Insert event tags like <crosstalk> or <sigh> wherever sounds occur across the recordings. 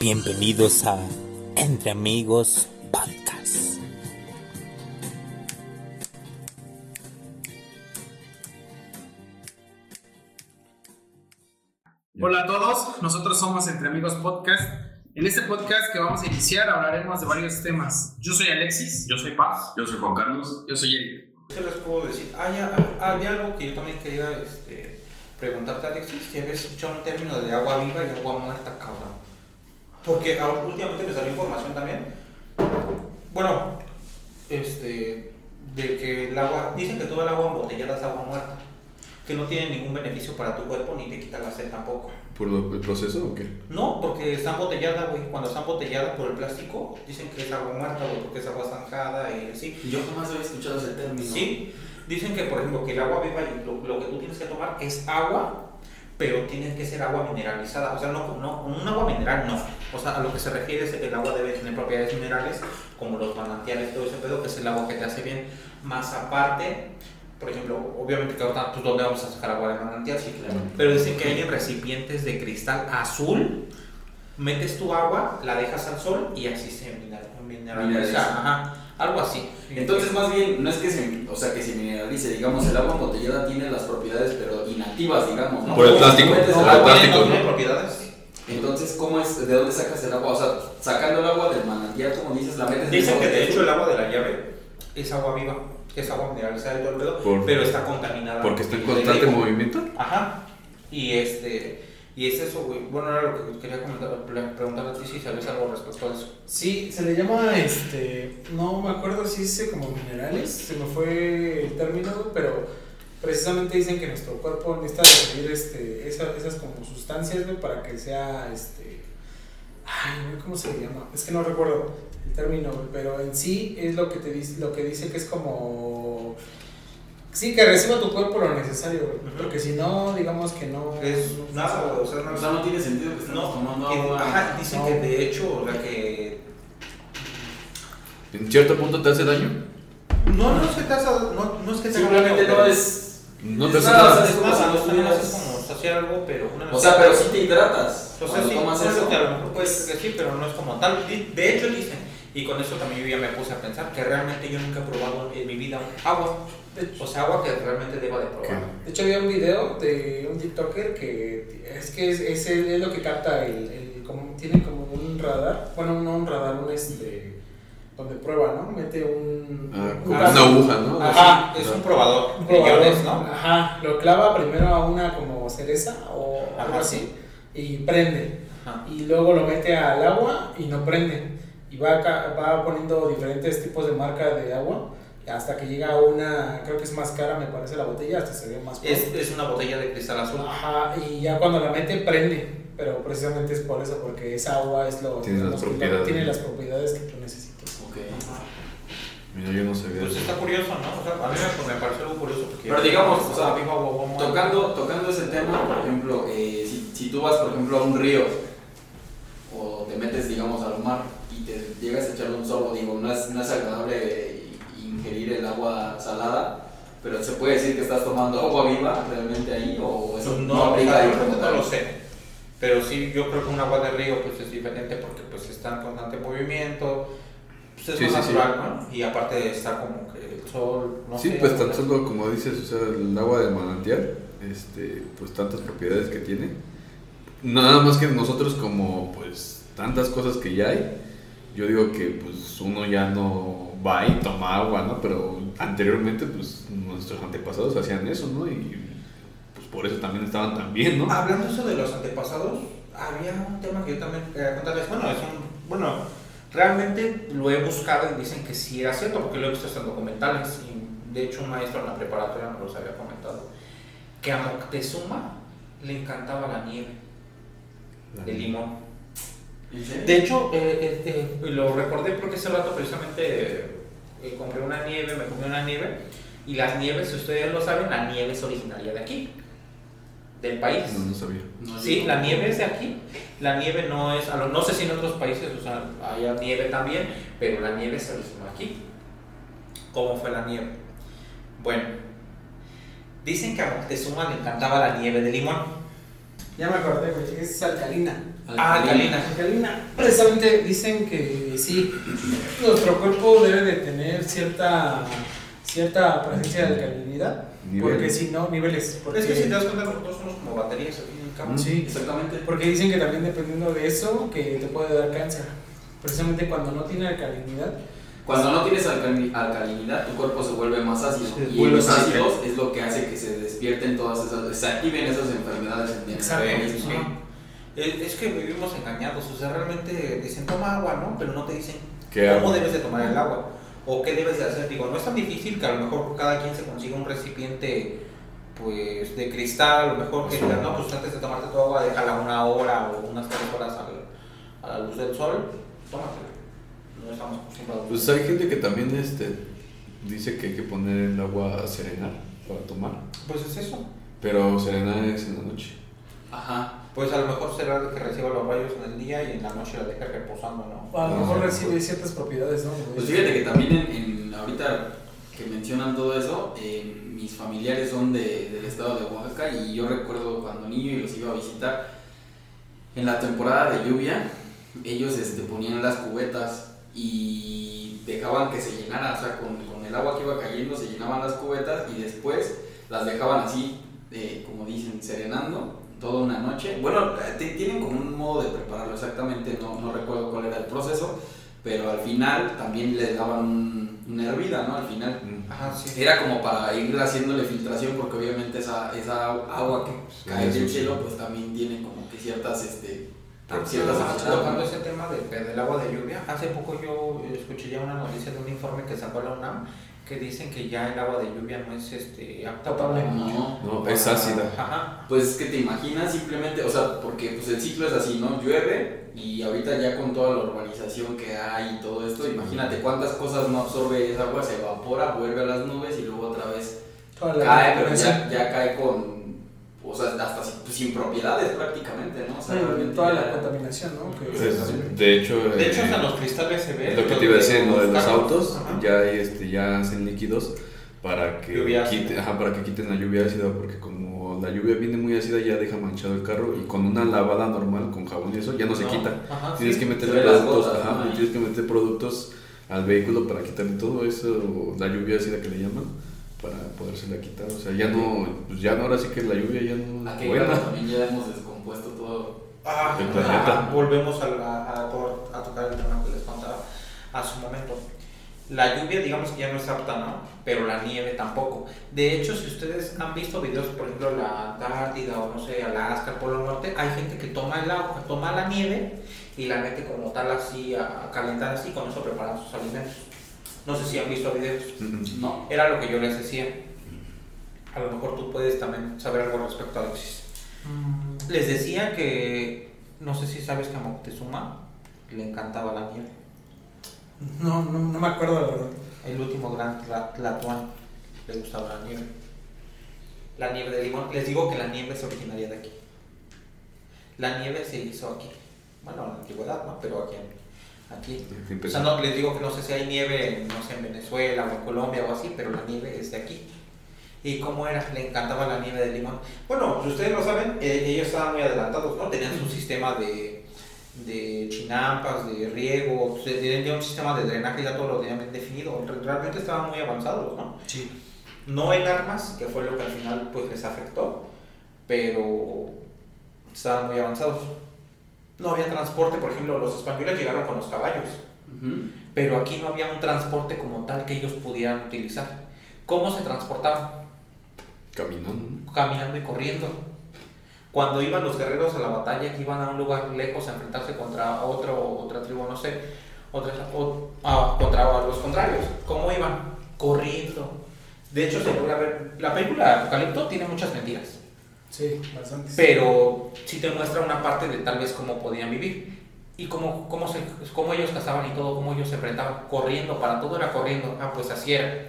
Bienvenidos a Entre Amigos Podcast. Hola a todos, nosotros somos Entre Amigos Podcast. En este podcast que vamos a iniciar hablaremos de varios temas. Yo soy Alexis. Yo soy Paz. Yo soy Juan Carlos. Yo soy Eric. ¿Qué les puedo decir? Hay, hay algo que yo también quería este, preguntarte, Alexis, si habías escuchado un término de agua viva y agua muerta, cabrón. Porque ahora, últimamente me salió información también. Bueno, este, de que el agua, dicen que todo el agua embotellada es agua muerta, que no tiene ningún beneficio para tu cuerpo ni te quita la sed tampoco. ¿Por lo- el proceso o qué? No, porque está embotellada, güey. Cuando está embotellada por el plástico, dicen que es agua muerta, güey, porque es agua zanjada y así. Yo jamás había escuchado ese término. Sí, dicen que por ejemplo que el agua viva y lo, lo que tú tienes que tomar es agua, pero tiene que ser agua mineralizada, o sea, no, no un agua mineral no, o sea, a lo que se refiere es que el agua debe tener propiedades minerales como los manantiales, todo ese pedo, que es el agua que te hace bien, más aparte, por ejemplo, obviamente que ahorita, pues ¿dónde vamos a sacar agua de manantial? Sí, claro, pero dicen que hay en recipientes de cristal azul, metes tu agua, la dejas al sol y así se mineral- mineraliza, Mineraliza. ajá, algo así. Entonces, más bien, no es que se, o sea, que se mineralice, digamos, el agua embotellada tiene las propiedades, pero inactivas, digamos, ¿no? Por el plástico, si metes por el el agua- plástico, no ¿no? tiene propiedades. Entonces, ¿cómo es, de dónde sacas el agua? O sea, sacando el agua del manantial, como dices, la metes en Dicen que de hecho el agua de la llave es agua viva, es agua mineralizada y todo el pedo, pero está contaminada. Porque está en constante movimiento. Ajá. Y este y es eso, güey. Bueno, era lo que quería comentar, pre- preguntar a ti si sabes algo respecto a eso. Sí, se le llama, este, no me acuerdo si dice como minerales, se me fue el término, pero precisamente dicen que nuestro cuerpo necesita recibir este, esa- esas como sustancias, güey, para que sea, este, ay, güey, ¿cómo se le llama? Es que no recuerdo el término, pero en sí es lo que te dice, lo que dice que es como, sí, que reciba tu cuerpo lo necesario, güey, Ujú. porque si no, digamos que no... Es no- nada, o sea, no, O sea, no tiene sentido que estemos no, tomando que- agua. ajá, dicen no. que de hecho, o sea, que ¿En cierto punto te hace daño? no, no es que te haga, no, no es que te haga Simplemente daño, no es. No te hace nada, nada. o sea, es como si no es como saciar algo, pero una O sea, pero sí te hidratas. O sea, Cuando sí, tomas eso. que a lo mejor puede ser que sí, pero no es como tal. De hecho, dicen, y con eso también yo ya me puse a pensar, que realmente yo nunca he probado en mi vida agua. O sea, agua que realmente deba de probar. De hecho, había un video de un TikToker que es que es, es, el- es lo que capta el, el- como tiene como un radar, bueno, no un radar, un este donde prueba, ¿no? Mete un, Ah, un una aguja, ¿no? Ajá, Es un probador un probador, ¿no? Ajá, lo clava primero a una como cereza o algo así y prende. Ajá. Y luego lo mete al agua y no prende. Y va, va poniendo diferentes tipos de marca de agua hasta que llega a una, creo que es más cara, me parece la botella, hasta se ve más Es, una botella de cristal azul. Ajá, y ya cuando la mete prende, pero precisamente es por eso, porque esa agua es lo, Tiene las lo- propiedades. tiene las propiedades que tú necesitas. Ok. Mira, yo no sabía. Pues está curioso, ¿no? O sea, a mí me, me pareció algo curioso porque... Pero digamos, o sea. Tocando, tocando ese tema, por ejemplo, eh, si, si tú vas, por ejemplo, a un río o te metes, digamos, al mar y te llegas a echarle un sorbo, digo, no es, no es agradable ingerir el agua salada, pero se puede decir que estás tomando agua viva realmente ahí o eso no, no, aplica ahí como no lo sé. Pero sí, yo creo que un agua de río pues es diferente porque pues está en constante movimiento, pues es Sí, más sí, natural, ¿no? Y aparte está como que el sol, no Sí, sé, pues tan solo como dices, o sea, el agua de manantial, este, pues tantas propiedades que tiene. Nada más que nosotros como pues tantas cosas que ya hay, yo digo que pues uno ya no va y toma agua, ¿no? Pero anteriormente pues nuestros antepasados hacían eso, ¿no? Y pues por eso también estaban tan bien, ¿no? Hablando eso de los antepasados, había un tema que yo también quería contarles. Bueno, es un, bueno, realmente lo he buscado y dicen que sí era cierto porque lo he visto en documentales. Y de hecho, un maestro en la preparatoria me los había comentado que a Moctezuma le encantaba la nieve de limón. De hecho, eh, eh, lo recordé porque ese rato precisamente eh, compré una nieve, me comí una nieve. Y las nieves, si ustedes lo saben, la nieve es originaria de aquí, del país. No, no sabía. No, Sí, la nieve es de aquí. La nieve no es, a lo- no sé si en otros países o sea, haya nieve también, pero la nieve se originó aquí. ¿Cómo fue la nieve? Bueno, dicen que a Moctezuma le encantaba la nieve de limón. Ya me acordé, güey, es alcalina. Ah, alcalina. Alcalina. Precisamente dicen que sí, nuestro cuerpo debe de tener cierta cierta presencia de alcalinidad. Porque si no, niveles. Porque, Es que si te das cuenta, nosotros somos como baterías fin y al cabo. Sí. Exactamente. porque dicen que también dependiendo de eso, que te puede dar cáncer. Precisamente cuando no tiene alcalinidad. Cuando no tienes alcali- alcalinidad, tu cuerpo se vuelve más ácido. Y los ácido. ácidos es lo que hace que se despierten todas esas, se activen esas enfermedades en el Exacto. Sí. Es, que vivimos engañados, o sea, realmente dicen toma agua, ¿no? Pero no te dicen ¿Qué cómo agua? debes de tomar el agua o qué debes de hacer. Digo, no es tan difícil que a lo mejor cada quien se consiga un recipiente pues de cristal, a lo mejor que digan, no, pues antes de tomarte tu agua déjala una hora o unas tres horas a la luz del sol, tómatela. No estamos acostumbrados. Pues hay gente que también este, dice que hay que poner el agua a serenar para tomar. Pues es eso. Pero serenar es en la noche. Ajá. Pues a lo mejor será de que reciba los rayos en el día y en la noche la deja reposando, ¿no? A lo Ah, mejor sí. recibe ciertas propiedades, ¿no? Pues fíjate que también en, en- ahorita que mencionan todo eso, eh, mis familiares son de- del estado de Oaxaca y yo recuerdo cuando niño y los iba a visitar, en la temporada de lluvia, ellos este, ponían las cubetas y dejaban que se llenara, o sea, con, con el agua que iba cayendo se llenaban las cubetas y después las dejaban así, eh, como dicen, serenando toda una noche. Bueno, tienen como un modo de prepararlo exactamente, no, no recuerdo cuál era el proceso, pero al final también le daban un- una hervida, ¿no? Al final. Ajá, sí. Era como para ir haciéndole filtración porque obviamente esa, esa agua que Sí, cae del cielo pues también tiene como que ciertas, este, ciertas Ciertas tocando ¿no? ese tema del, del agua de lluvia, hace poco yo escuché ya una noticia de un informe que sacó la UNAM que dicen que ya el agua de lluvia no es este apta para No, No, para- es ácida. Ajá. Pues es que te imaginas simplemente, o sea, porque pues el ciclo es así, ¿no? Llueve y ahorita ya con toda la urbanización que hay y todo esto, imagínate cuántas cosas no absorbe esa agua, se evapora, vuelve a las nubes y luego otra vez Toda cae, pero ya, ya cae con, o sea, hasta sin, pues, sin propiedades prácticamente, ¿no? O sea, Sí, realmente toda la contaminación, ¿no? Que- Pues, de hecho, De hecho, eh, hasta los cristales se ve. es lo que te iba a decir, lo de los carros. autos, Ajá. ya hay, este, ya hacen líquidos para que Lluvia ácida. quite- ajá, para que quiten la lluvia ácida, porque como la lluvia viene muy ácida ya deja manchado el carro y con una lavada normal con jabón y eso ya no se No, quita. ajá, Tienes sí. que meterle ven productos, gotas, ajá, ¿no? tienes que meter productos al vehículo para quitarle todo eso, la lluvia ácida que le llaman, para podérsela quitar. O sea, ya no, pues ya no, ahora sí que la lluvia ya no es buena. claro, también ya hemos descompuesto todo. Ah, El planeta. volvemos a, la- a, por- a tocar el tema que les contaba a su momento. La lluvia, digamos que ya no es apta, ¿no? Pero la nieve tampoco. De hecho, si ustedes han visto videos, por ejemplo, la Antártida o no sé, Alaska, el Polo Norte, hay gente que toma el agua, toma la nieve y la mete como tal así a, a calentar así, con eso preparan sus alimentos. No sé si han visto videos. No. Era lo que yo les decía. A lo mejor tú puedes también saber algo respecto a Alexis. Mm, Les decía que, no sé si sabes que a Moctezuma le encantaba la nieve. No, no, no me acuerdo la verdad. El último gran tla- Tlatuán le gustaba la nieve. La nieve de limón. Les digo que la nieve es originaria de aquí. La nieve se hizo aquí. Bueno, en la antigüedad, ¿no? Pero aquí. en- aquí. O sea, no, les digo que no sé si hay nieve, no sé, en Venezuela o en Colombia o así, pero la nieve es de aquí. ¿Y cómo era? Le encantaba la nieve de limón. Bueno, si ustedes lo saben, eh, ellos estaban muy adelantados, ¿no? Tenían su sistema de, de chinampas, de riego, tenían ya un sistema de drenaje, ya todo lo tenían bien definido. Re- Realmente estaban muy avanzados, ¿no? Sí. No en armas, que fue lo que al final pues les afectó, pero estaban muy avanzados. No había transporte, por ejemplo, los españoles llegaron con los caballos pero aquí no había un transporte como tal que ellos pudieran utilizar. ¿Cómo se transportaban? Caminando. Caminando y corriendo. Cuando iban los guerreros a la batalla, que iban a un lugar lejos a enfrentarse contra otro, otra tribu, no sé, otra, o- ah, contra los contrarios, ¿cómo iban? Corriendo. De hecho, se logra ver, la película Apocalipto tiene muchas mentiras, Sí, bastante. pero sí te muestra una parte de tal vez cómo podían vivir y cómo, cómo, se, cómo ellos cazaban y todo, cómo ellos se enfrentaban, corriendo, para todo era corriendo. Ah, pues así era.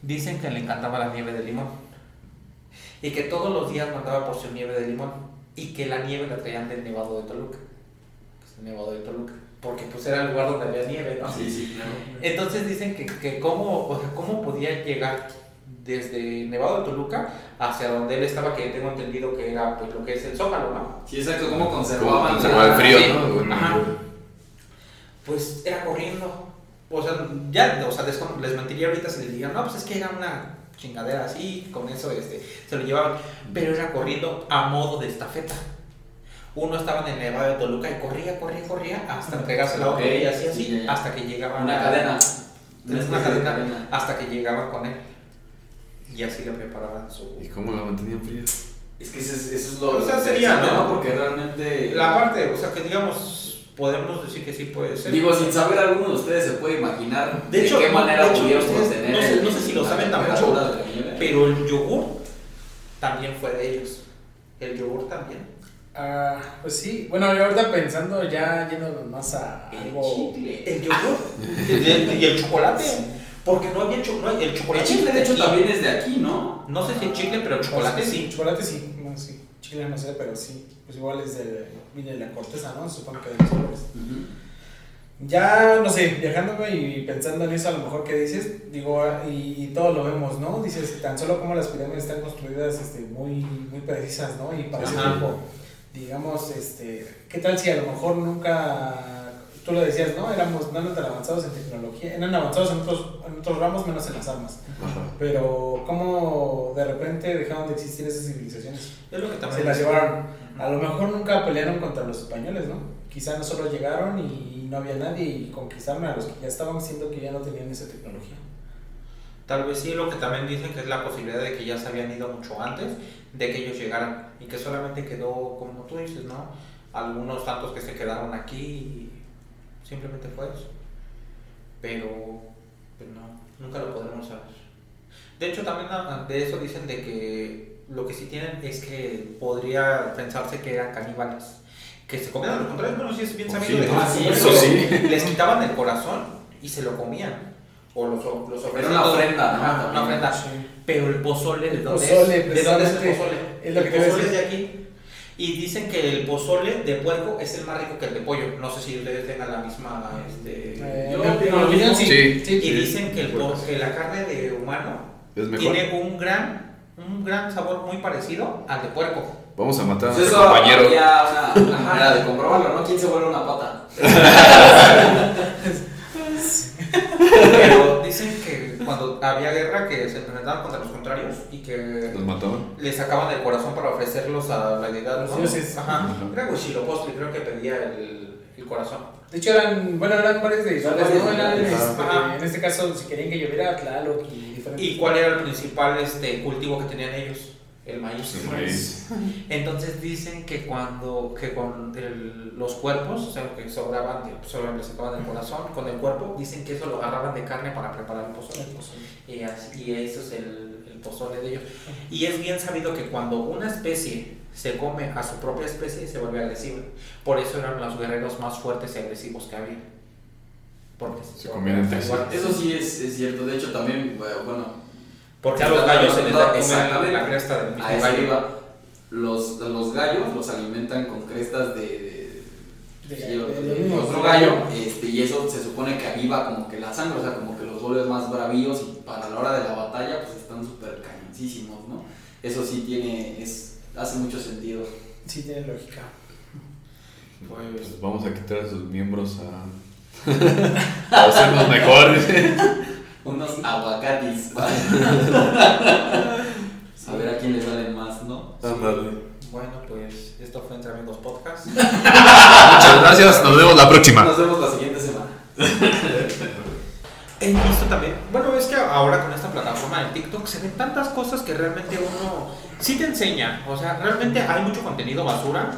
Dicen que le encantaba la nieve de limón y que todos los días mandaba por su nieve de limón y que la nieve la traían del Nevado de Toluca. que es el Nevado de Toluca, porque pues era el lugar donde había nieve, ¿no? Sí, sí, claro. Entonces dicen que, que cómo, o sea, cómo podía llegar desde Nevado de Toluca hacia donde él estaba, que tengo entendido que era pues lo que es el Zócalo, ¿no? Sí, exacto, cómo Como conservaban el frío, sí. ¿no? Bueno, Ajá. Pues era corriendo. O sea, ya, o sea, les, les mentiría ahorita si les digan, no, pues es que era una chingadera así, con eso este, se lo llevaban, pero era corriendo a modo de estafeta. Uno estaba en el Nevado de Toluca y corría, corría, corría hasta pegarse la y así, así, sí. hasta que llegaban Una a- cadena. Una una cadena hasta que llegaban con él. Y así le preparaban su. ¿Y cómo la mantenían fría? Es que eso es, eso es lo O sea, sería, ¿no? Porque realmente. La parte, o sea, que digamos, podemos decir que sí puede ser. Digo, sin saber alguno de ustedes se puede imaginar De hecho, qué manera de hecho, pudieron ustedes- no sé- el- no sé si lo la saben la nieve. Pero el yogur también fue de ellos. El yogur también. Ah, pues sí. Bueno, yo ahorita pensando ya yéndonos más a El algo. chicle. El yogur y <laughs> el, y el chocolate. Porque no había no, el El chocolate. chicle, de hecho, también es de aquí, ¿no? No sé si el chicle, pero el chocolate sí. Chocolate sí, no, sí. Chile no sé, pero sí. Pues igual es de. Viene de la corteza, ¿no? Supongo que de los árboles. Ya, no sé, viajándome y pensando en eso, a lo mejor que dices, digo, y, y todo lo vemos, ¿no? Dices, tan solo como las pirámides están construidas este, muy, muy precisas, ¿no? Y para ese tiempo, digamos, este, ¿qué tal si a lo mejor nunca, tú lo decías, ¿no? Éramos no eran tan avanzados en tecnología, eran avanzados en otros, en otros ramos, menos en las armas. Ajá. Pero, ¿cómo de repente dejaron de existir esas civilizaciones? Es lo que también. Se las llevaron. A lo mejor nunca pelearon contra los españoles, ¿no? Quizá no solo llegaron y no había nadie y conquistaron a los que ya estaban siendo que ya no tenían esa tecnología. Tal vez sí, lo que también dicen que es la posibilidad de que ya se habían ido mucho antes de que ellos llegaran y que solamente quedó, como tú dices, ¿no? Algunos tantos que se quedaron aquí y simplemente fue eso. Pero, pues no, nunca lo podremos saber. De hecho, también ah, de eso dicen de que lo que sí tienen es que podría pensarse que eran caníbales. Que se comían a los contrarios, bueno, sí es bien Oh, sabido de que ah, les quitaban el corazón y se lo comían. O los, los Era una ofrenda, una ofrenda. Pero el pozole, ¿de dónde es? ¿De dónde es el pozole? el pozole es de aquí. Y dicen que el pozole de puerco es el más rico que el de pollo. No sé si ustedes tengan la misma. Este, Eh, Yo opino lo opinión, mismo. Sí. sí. y dicen que, el que la carne de humano ¿Es mejor? tiene un gran, un gran sabor muy parecido al de puerco. Vamos a matar a Pues nuestro eso compañero. había una, una <laughs> manera de comprobarlo, ¿no? ¿Quién se vuelve una pata? <laughs> Pero dicen que cuando había guerra que se enfrentaban contra los contrarios y que Nos mataban. le sacaban el corazón para ofrecerlos a la deidad de los Los dioses. Ajá. Ajá. Era creo que pedía el, el corazón. De hecho, eran, bueno, eran varios de Son ¿no? varios Eran, de- este, Ajá. en este caso, si querían que lloviera, Tlaloc y diferentes. ¿Y cuál era el principal este, cultivo que tenían ellos? El maíz. El maíz. Entonces dicen que cuando que con el- los cuerpos, o sea, que sobraban, de, solo le sacaban del corazón, con el cuerpo, dicen que eso lo agarraban de carne para preparar el pozole. Y, así- y eso es el, el pozole de ellos. Y es bien sabido que cuando una especie se come a su propia especie, se vuelve agresiva. Por eso eran los guerreros más fuertes y agresivos que había. Porque Se comían entre. Eso sí es, es cierto. De hecho, también, bueno, Porque a los gallos se les da comer Exactamente. la cresta del mismo gallo. Los, los gallos los alimentan con crestas de, de, De- sí, de- otro- de- de de- otro gallo. Este, y eso se supone que aviva como que la sangre, o sea, como que los vuelve más bravíos y para la hora de la batalla, pues están súper cañoncísimos, ¿no? Eso sí tiene, es, hace mucho sentido. Sí, tiene lógica. Pues, Pues vamos a quitar a sus miembros a. <laughs> a hacernos mejores. <laughs> Unos aguacatis. <laughs> a ver a quién les salen más, ¿no? Pues esto fue Entre Amigos Podcast. Muchas gracias. Nos vemos la próxima. Nos vemos la siguiente semana. <laughs> He visto también, bueno, es que ahora con esta plataforma de TikTok se ven tantas cosas que realmente uno sí te enseña. O sea, realmente hay mucho contenido basura.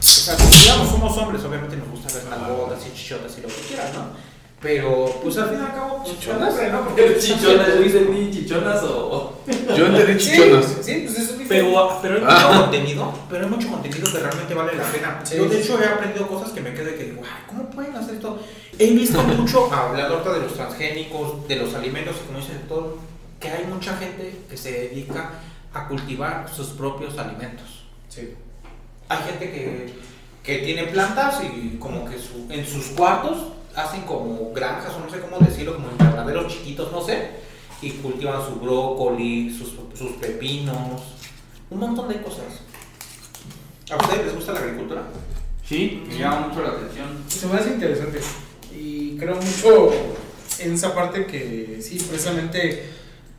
O sea, como digamos, somos hombres, obviamente nos gusta ver nalgotas y chichotas y lo que quieras, ¿no? Pero, pues al fin y al cabo, pues, ¿Chichonas? ¿no? Porque ¿Chichonas? ¿Yo entendí chichonas o...? Yo entendí chichonas. Sí, sí, pues eso es. Pero, pero hay Ah. mucho contenido, pero hay mucho contenido que realmente vale la pena. Sí. Yo de hecho he aprendido cosas que me quedo de que digo, ay, ¿cómo pueden hacer esto? He visto <laughs> mucho, hablando ahorita de los transgénicos, de los alimentos y como dicen todo, que hay mucha gente que se dedica a cultivar sus propios alimentos. Sí. Hay gente que, que tiene plantas y como que su- en sus cuartos hacen como granjas o no sé cómo decirlo, como invernaderos chiquitos, no sé. y cultivan su brócoli, sus, sus pepinos, un montón de cosas. ¿A ustedes les gusta la agricultura? Sí, me llama mucho la atención. Se me hace interesante. Y creo mucho en esa parte que sí, precisamente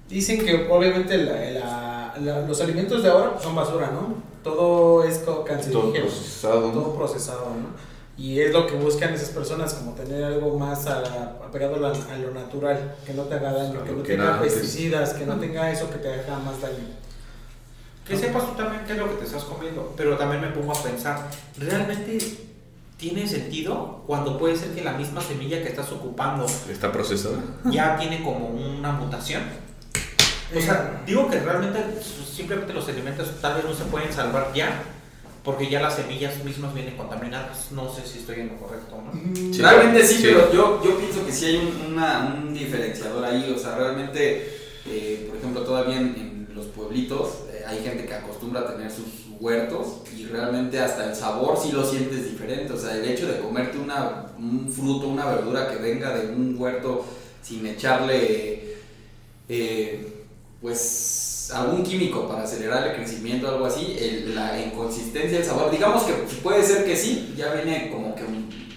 dicen que obviamente la- la- la- los alimentos de ahora son basura, ¿no? Todo es co- Todo cancerígeno. procesado. todo procesado, ¿no? Y es lo que buscan esas personas, como tener algo más a la- apegado a, la- a lo natural, que no te haga daño, A que no que tenga antes. pesticidas, que no tenga eso que te haga más daño. Que sepas tú también qué es lo que te estás comiendo, pero también me pongo a pensar, ¿realmente tiene sentido cuando puede ser que la misma semilla que estás ocupando Está procesada. ya tiene como una mutación? O sea, digo que realmente simplemente los alimentos tal vez no se pueden salvar ya, porque ya las semillas mismas vienen contaminadas. No sé si estoy en lo correcto, ¿no? Mm, Sí. Realmente sí, Sí. pero yo, yo pienso que sí hay un, una- un diferenciador ahí. O sea, realmente, eh, por ejemplo, todavía en, en los pueblitos eh, hay gente que acostumbra a tener sus huertos y realmente hasta el sabor sí lo sientes diferente. O sea, el hecho de comerte una, un fruto, una verdura que venga de un huerto sin echarle, eh, pues, algún químico para acelerar el crecimiento o algo así, el- la inconsistencia del sabor, digamos que puede ser que sí, ya viene como que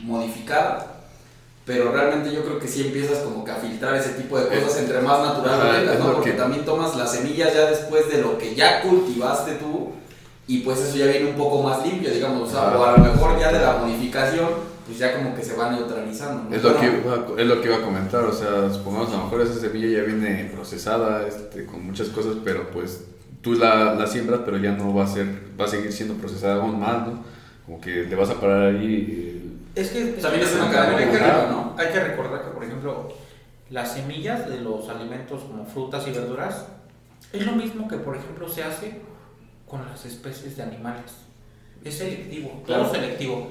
modificada. Pero realmente yo creo que sí empiezas como que a filtrar ese tipo de cosas entre más natural es ¿no? Porque que- también tomas las semillas ya después de lo que ya cultivaste tú y pues eso ya viene un poco más limpio, digamos, o, sea, Ajá. o a lo mejor ya de la modificación pues ya como que se va neutralizando. ¿no? Es lo, que iba, a- es lo que iba a comentar, o sea, supongamos a lo mejor esa semilla ya viene procesada, este, con muchas cosas, pero pues tú la, la siembras, pero ya no va a ser, va a seguir siendo procesada aún más, ¿no? Como que le vas a parar ahí. Es que También es una también hay, cadena que, ¿no? hay que recordar que, por ejemplo, las semillas de los alimentos como frutas y verduras es lo mismo que, por ejemplo, se hace con las especies de animales. Es selectivo, Claro. todo selectivo.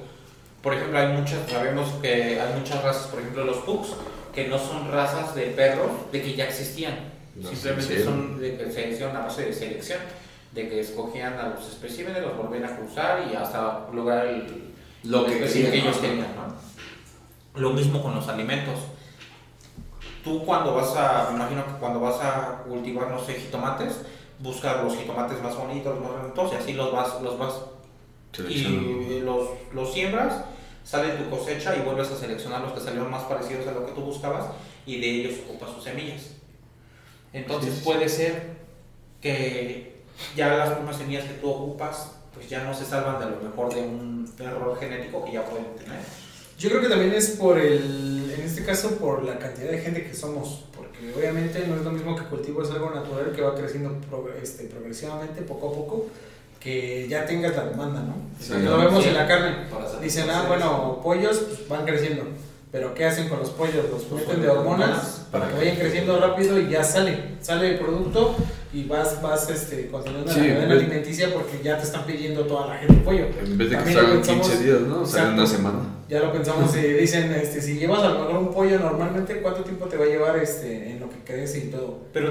Por ejemplo, hay muchas, sabemos que hay muchas razas, por ejemplo, los pugs, que no son razas de perros de que ya existían. Simplemente son de que se hicieron a base de selección, de que escogían a los especímenes, los volvían a cruzar y hasta lograr el, Lo que ellos querían. ¿no? Lo mismo con los alimentos. Tú cuando vas a, me imagino que cuando vas a cultivar, no sé, jitomates, buscas los jitomates más bonitos, los más bonitos y así los vas, los vas. Y los, los siembras, sale tu cosecha y vuelves a seleccionar los que salieron más parecidos a lo que tú buscabas y de ellos ocupas sus semillas. Entonces Sí, sí, puede ser que ya las mismas semillas que tú ocupas pues ya no se salvan de lo mejor de un error genético que ya pueden tener. Yo creo que también es por el, en este caso, por la cantidad de gente que somos, porque obviamente no es lo mismo que cultivo es algo natural que va creciendo pro- este, progresivamente, poco a poco, que ya tengas la demanda, ¿no? Sí, O sea, lo vemos sí. en la carne. Dicen, ah, bueno, pollos pues, van creciendo, pero ¿qué hacen con los pollos? Los meten de hormonas para que vayan creciendo rápido y ya sale, sale el producto y vas, vas este, continuando Sí, la cadena alimenticia porque ya te están pidiendo toda la gente pollo. En vez de que También lo salgan pensamos- 15 días, ¿no? Salen una Exacto. semana. Ya lo pensamos y dicen, este, si llevas a lo mejor un pollo normalmente, ¿cuánto tiempo te va a llevar este, en lo que crece y todo? Pero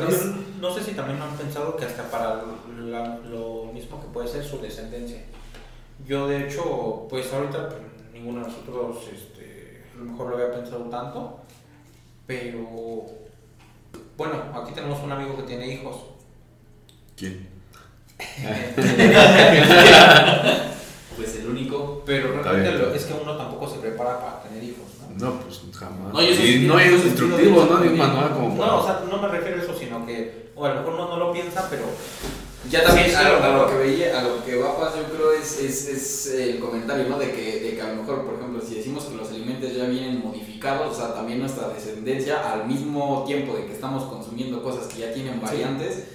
no sé si también han pensado que hasta para la- lo mismo que puede ser su descendencia. Yo de hecho, pues ahorita pues, ninguno de nosotros este, a lo mejor lo había pensado tanto, pero bueno, aquí tenemos un amigo que tiene hijos. ¿Quién? <laughs> Pues el único. Pero realmente es que uno tampoco se prepara para tener hijos, ¿no? Pues jamás. No, y sí no sentido, instructivo, ¿no? Ni un manual como para- No, o sea, no me refiero a eso, sino que, o a lo mejor uno no lo piensa, pero Ya también Sí, es a, lo, que- a lo que veía, a lo que va a pasar, yo creo es, es, es el comentario, ¿no? De que, de que a lo mejor, por ejemplo, si decimos que los alimentos ya vienen modificados, o sea, también nuestra descendencia, al mismo tiempo de que estamos consumiendo cosas que ya tienen variantes,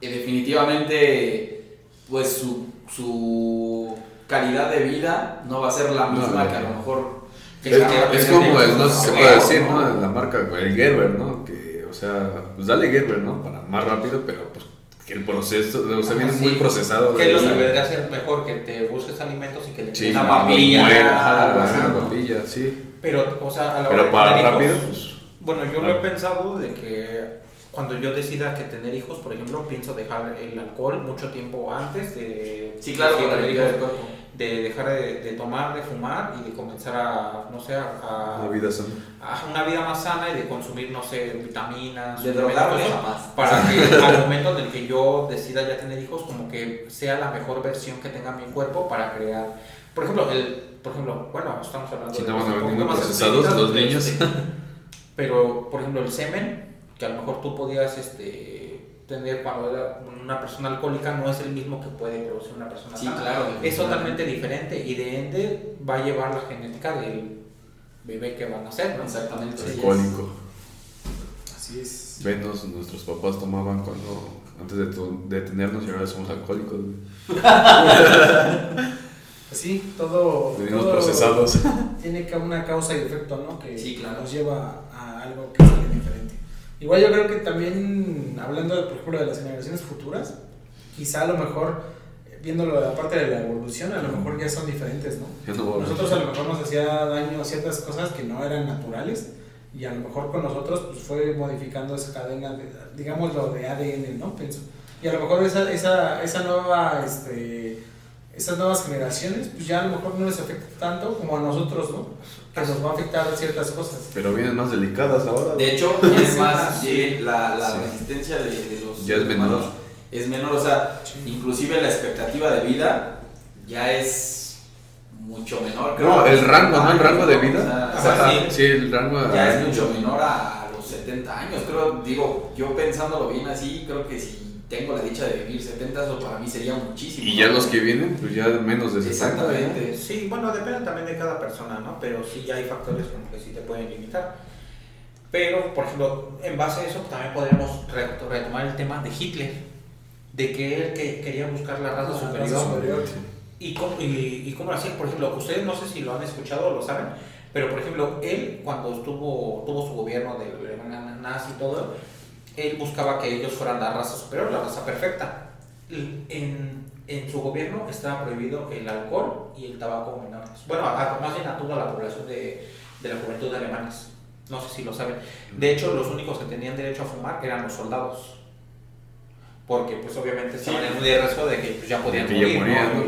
eh, definitivamente, pues su, su calidad de vida no va a ser la No, misma no. que a lo mejor... Es, como el, no sé si se puede decir, ¿no? La marca, el Gerber, ¿no? Que, o sea, pues dale Gerber, ¿no? Para más rápido, pero pues que el proceso, o sea, viene muy procesado. que lo que vendría a ser mejor que te busques alimentos y que le Sí, una una papilla. ¿no? papilla, sí. Pero, o sea, a la hora Pero de para tener rápido, hijos, pues. Bueno, yo lo Ah. he pensado de que cuando yo decida que tener hijos, por ejemplo, pienso dejar el alcohol mucho tiempo antes de Sí, claro, para el cuerpo. De dejar de, de tomar, de fumar y de comenzar a, no sé, a, a- Una vida sana. a una vida más sana y de consumir, no sé, vitaminas, De drogarme para que al momento en el que yo decida ya tener hijos, como que sea la mejor versión que tenga mi cuerpo para crear. Por ejemplo, el, por ejemplo, bueno, estamos hablando Si de no van a venir procesados los niños. este, pero, por ejemplo, el semen, que a lo mejor tú podías este, tener cuando era una persona alcohólica, no es el mismo que puede producir una persona Sí, sana. claro. Es totalmente diferente y de ende va a llevar la genética del bebé que van a ser, ¿no? Exactamente. Alcohólico. Así es. Venos, nuestros papás tomaban cuando antes de, de tenernos y ahora somos alcohólicos. Pues sí, todo. Venimos todo procesados. Tiene una causa y efecto, ¿no? Que Sí, claro. nos lleva a algo que. Igual yo creo que también, hablando, de, por ejemplo, de las generaciones futuras, quizá a lo mejor, eh, viéndolo de la parte de la evolución, a lo mejor ya son diferentes, ¿no? Nosotros a lo mejor nos hacía daño ciertas cosas que no eran naturales y a lo mejor con nosotros pues fue modificando esa cadena, de, digamos lo de ADN, ¿no? Pienso. Y a lo mejor esa, esa, esa nueva, este, esas nuevas generaciones pues ya a lo mejor no les afecta tanto como a nosotros, ¿no? Que nos va a afectar ciertas cosas. Pero vienen más delicadas ahora. De hecho, <laughs> es más, sí, la, la Sí. resistencia de, de los Ya es menor. humanos es menor, o sea, inclusive la expectativa de vida ya es mucho menor. No, el rango, ¿no? El rango de vida. O sea. Sí, el rango. ya es mucho menor a los 70 años. Creo, digo, yo pensándolo bien así, creo que si tengo la dicha de vivir 70, eso para mí sería muchísimo. Y ya los que vienen, pues ya menos de 60. Exactamente. Sí, bueno, depende también de cada persona, ¿no? Pero sí hay factores como que sí te pueden limitar. Pero, por ejemplo, en base a eso también podríamos re- retomar el tema de Hitler, de que él que quería buscar la raza La superior. raza superior. ¿Y cómo, y, y cómo lo hacía? Por ejemplo, ustedes no sé si lo han escuchado o lo saben, pero por ejemplo, él cuando estuvo, tuvo su gobierno de nazi y todo, él buscaba que ellos fueran la raza superior, la raza perfecta. En, en su gobierno estaba prohibido el alcohol y el tabaco menores. Bueno, a- más bien a toda la población de, de la juventud de alemanes. No sé si lo saben. De hecho, los únicos que tenían derecho a fumar eran los soldados. Porque, pues, obviamente estaban en un riesgo de que pues, ya podían Que morir, morían, ¿no?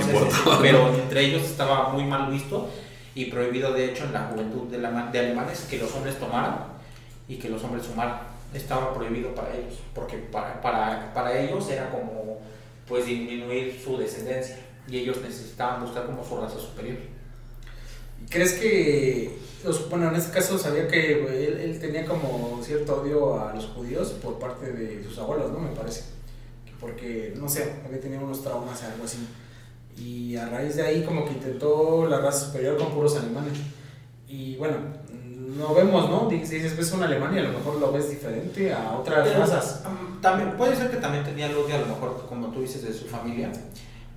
Entonces, <laughs> Pero entre ellos estaba muy mal visto y prohibido, de hecho, en la juventud de, la- de alemanes que los hombres tomaran y que los hombres fumaran. Estaba prohibido para ellos, porque para, para, para ellos era como pues disminuir su descendencia y ellos necesitaban buscar como su raza superior. ¿Crees que, los- bueno, en este caso sabía que él, él tenía como cierto odio a los judíos por parte de sus abuelos, ¿no? Me parece. Que Porque, no sé, había tenido unos traumas, algo así. Y a raíz de ahí como que intentó la raza superior con puros alemanes. Y bueno, no vemos, ¿no? Dices, ves un alemán y a lo mejor lo ves diferente a otras Pero, razas. um, También, puede ser que también tenía el odio, a lo mejor, como tú dices, de su familia,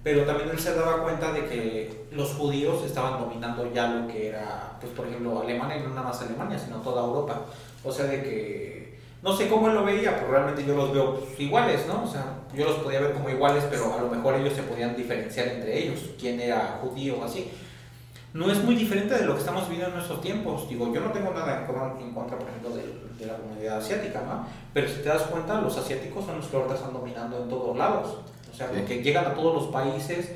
pero también él se daba cuenta de que los judíos estaban dominando ya lo que era, pues por ejemplo, Alemania, y no nada más Alemania, sino toda Europa. O sea, de que, no sé cómo él lo veía, pero realmente yo los veo pues, iguales, ¿no? O sea, yo los podía ver como iguales, pero a lo mejor ellos se podían diferenciar entre ellos, quién era judío o así. No es muy diferente de lo que estamos viviendo en nuestros tiempos. Digo, yo no tengo nada en contra, en contra, por ejemplo, de, de la comunidad asiática, ¿no? Pero si te das cuenta, los asiáticos son los que ahorita están dominando en todos lados. O sea, Sí. porque llegan a todos los países,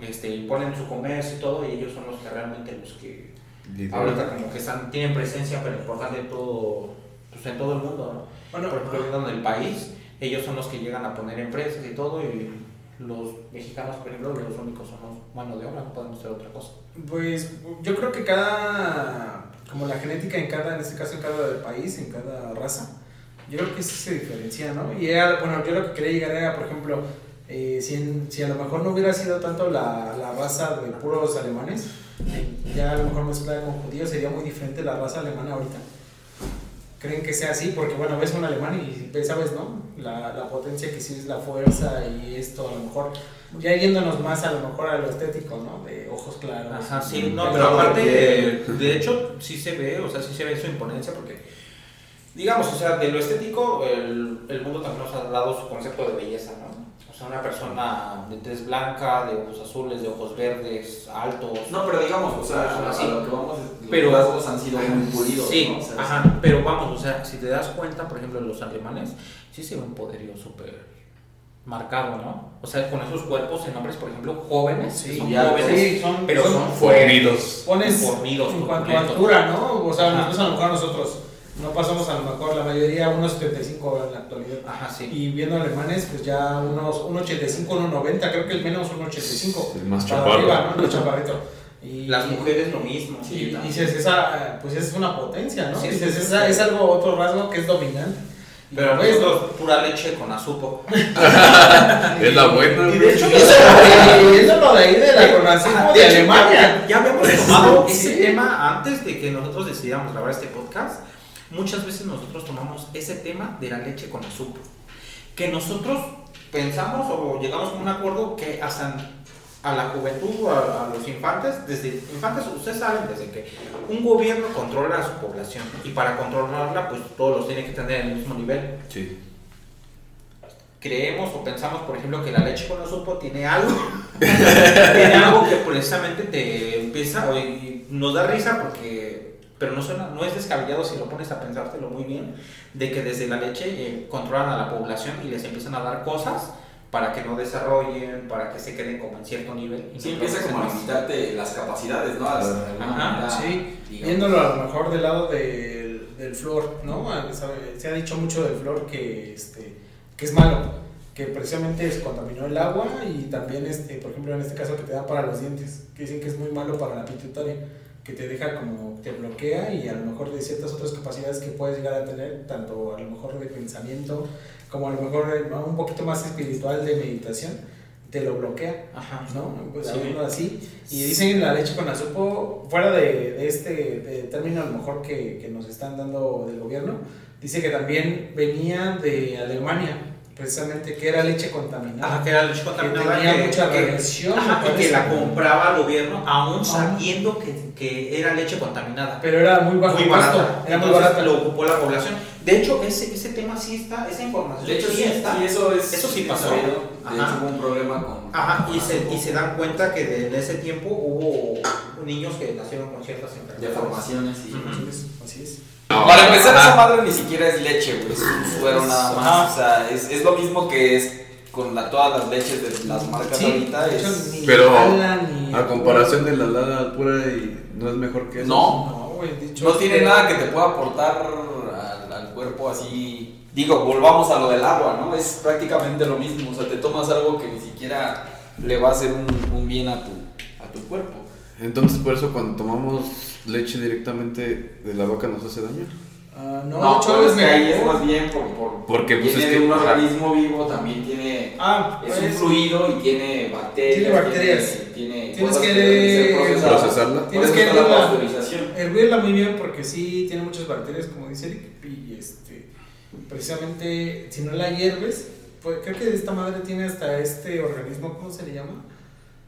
este, ponen su comercio y todo, y ellos son los que realmente los que ahorita como que están, tienen presencia pero importante en todo, pues, en todo el mundo, ¿no? Bueno, por ejemplo, en el país, ellos son los que llegan a poner empresas y todo, y los mexicanos, por ejemplo, los únicos somos mano de obra, no podemos hacer otra cosa. Pues yo creo que cada, como la genética en cada, en este caso en cada país, en cada raza, yo creo que sí se diferencia, ¿no? Y era, bueno, yo lo que quería llegar era, por ejemplo, eh, si, en- si a lo mejor no hubiera sido tanto la, la raza de puros alemanes, ya a lo mejor mezclada con judíos, sería muy diferente la raza alemana ahorita. ¿Creen que sea así? Porque bueno, ves un alemán y sabes, ¿no? La, la potencia que sí es la fuerza y esto, a lo mejor, ya yéndonos más a lo mejor a lo estético, ¿no? De ojos claros. Ajá, sí, no, Pero pero aparte, de- de hecho, sí se ve, o sea, sí se ve su imponencia porque, digamos, o sea, de lo estético, el, el mundo también nos ha dado su concepto de belleza, ¿no? Sea, una persona de tez blanca, de ojos azules, de ojos verdes, altos. No, pero digamos, o sea, Son a así. lo que vamos, los Pero- rasgos han sido muy pulidos, Sí, ¿no? O sea, ajá, pero vamos, o sea, si te das cuenta, por ejemplo, los alemanes, sí se ve un poderío súper marcado, ¿no? O sea, con esos cuerpos en hombres, por ejemplo, jóvenes, Sí, son ya, jóvenes, sí, son- pero son son fornidos. Pones Fornidos, en cuanto a altura, ¿no? O sea, nosotros a lo mejor nosotros no pasamos a lo mejor la mayoría unos 75 en la actualidad. Ajá, sí. Y viendo alemanes, pues ya unos 1,85, 1,90, creo que el menos 1,85. El más chaparro. arriba, ¿no? El chaparrito. <laughs> Y, Las mujeres lo mismo. Y Sí, también. dices, esa, pues es una potencia, ¿no? Sí, dices, sí, sí. esa, es algo, otro rasgo que es dominante. Y Pero ves, nosotros, pura leche con azúcar. <laughs> Es la buena. Y de hecho, eso, y eso lo de ahí de la Conacimo Ajá, de, de hecho, Alemania. Ya, ya habíamos tomado Sí. ese tema antes de que nosotros decidiéramos grabar este podcast. Muchas veces nosotros tomamos ese tema de la leche con azúcar. Que nosotros pensamos o llegamos a un acuerdo que hasta a la juventud, a, a los infantes, desde infantes, ustedes saben, desde que un gobierno controla a su población y para controlarla, pues todos los tiene que tener en el mismo nivel. Sí. creemos o pensamos, por ejemplo, que la leche con azúcar tiene algo, <laughs> tiene algo que precisamente te empieza, o- y nos da risa porque, pero no, suena, no es descabellado si lo pones a pensártelo muy bien, de que desde la leche eh, controlan a la población y les empiezan a dar cosas para que no desarrollen, para que se queden como en cierto nivel. y Sí, no empieza como a limitarte las capacidades, ¿no? As- de alguna Ajá, Sí, digamos. viéndolo a lo mejor del lado del, del flor, ¿no? Ah, sabe- Se ha dicho mucho del flor que, este, que es malo, que precisamente contaminó el agua y también, este, por ejemplo, en este caso que te da para los dientes, que dicen que es muy malo para la pituitaria, que te deja como, te bloquea y a lo mejor de ciertas otras capacidades que puedes llegar a tener, tanto a lo mejor de pensamiento, como a lo mejor de- un poquito más espiritual de meditación, te lo bloquea. Ajá. ¿no? Pues Sí. así. Y dicen la leche con azúcar, fuera de, de este de término a lo mejor que, que nos están dando del gobierno, dice que también venía de Alemania, precisamente, que era leche contaminada. Ajá, que era leche que contaminada. tenía que- mucha que- radiación. Y que la compraba el gobierno aún sabiendo que, que era leche contaminada. Pero era muy bajo muy costo, barata. Era muy Entonces, barata. Lo ocupó la población. De hecho, ese, ese tema sí está, esa información De hecho, sí, está. sí, eso es. Eso sí pasó. De hecho, hubo un problema con. Ajá, y se, y se dan cuenta que de, en ese tiempo hubo niños que nacieron con ciertas enfermedades. Deformaciones y. Así es, Así es. No. Para empezar, esa madre ni siquiera es leche, güey. Es un suero nada más. O sea, es, es lo mismo que es con la, todas las leches de las marcas Sí, ahorita. Es... Pero, ni- A comparación de la lana pura y no es mejor que eso. No. No, güey, dicho No tiene que- nada que te pueda aportar al, al cuerpo así. Digo, volvamos a lo del agua, ¿no? Es prácticamente lo mismo. O sea, te tomas algo que ni siquiera le va a hacer un, un bien a tu, a tu cuerpo. Entonces por eso cuando tomamos leche directamente de la vaca nos hace daño. Ah, no, No, pero es que ahí es más bien por, por- Porque, pues, es que- un organismo vivo, también tiene Ah, es pues, un fluido y tiene bacterias. Tiene bacterias. Tiene, tiene Tienes que procesadas. procesarla. Tienes que hervirla. Hervirla muy bien porque sí tiene muchas bacterias, como dice Eric, y este, precisamente si no la hierves, pues creo que esta madre tiene hasta este organismo, ¿cómo se le llama?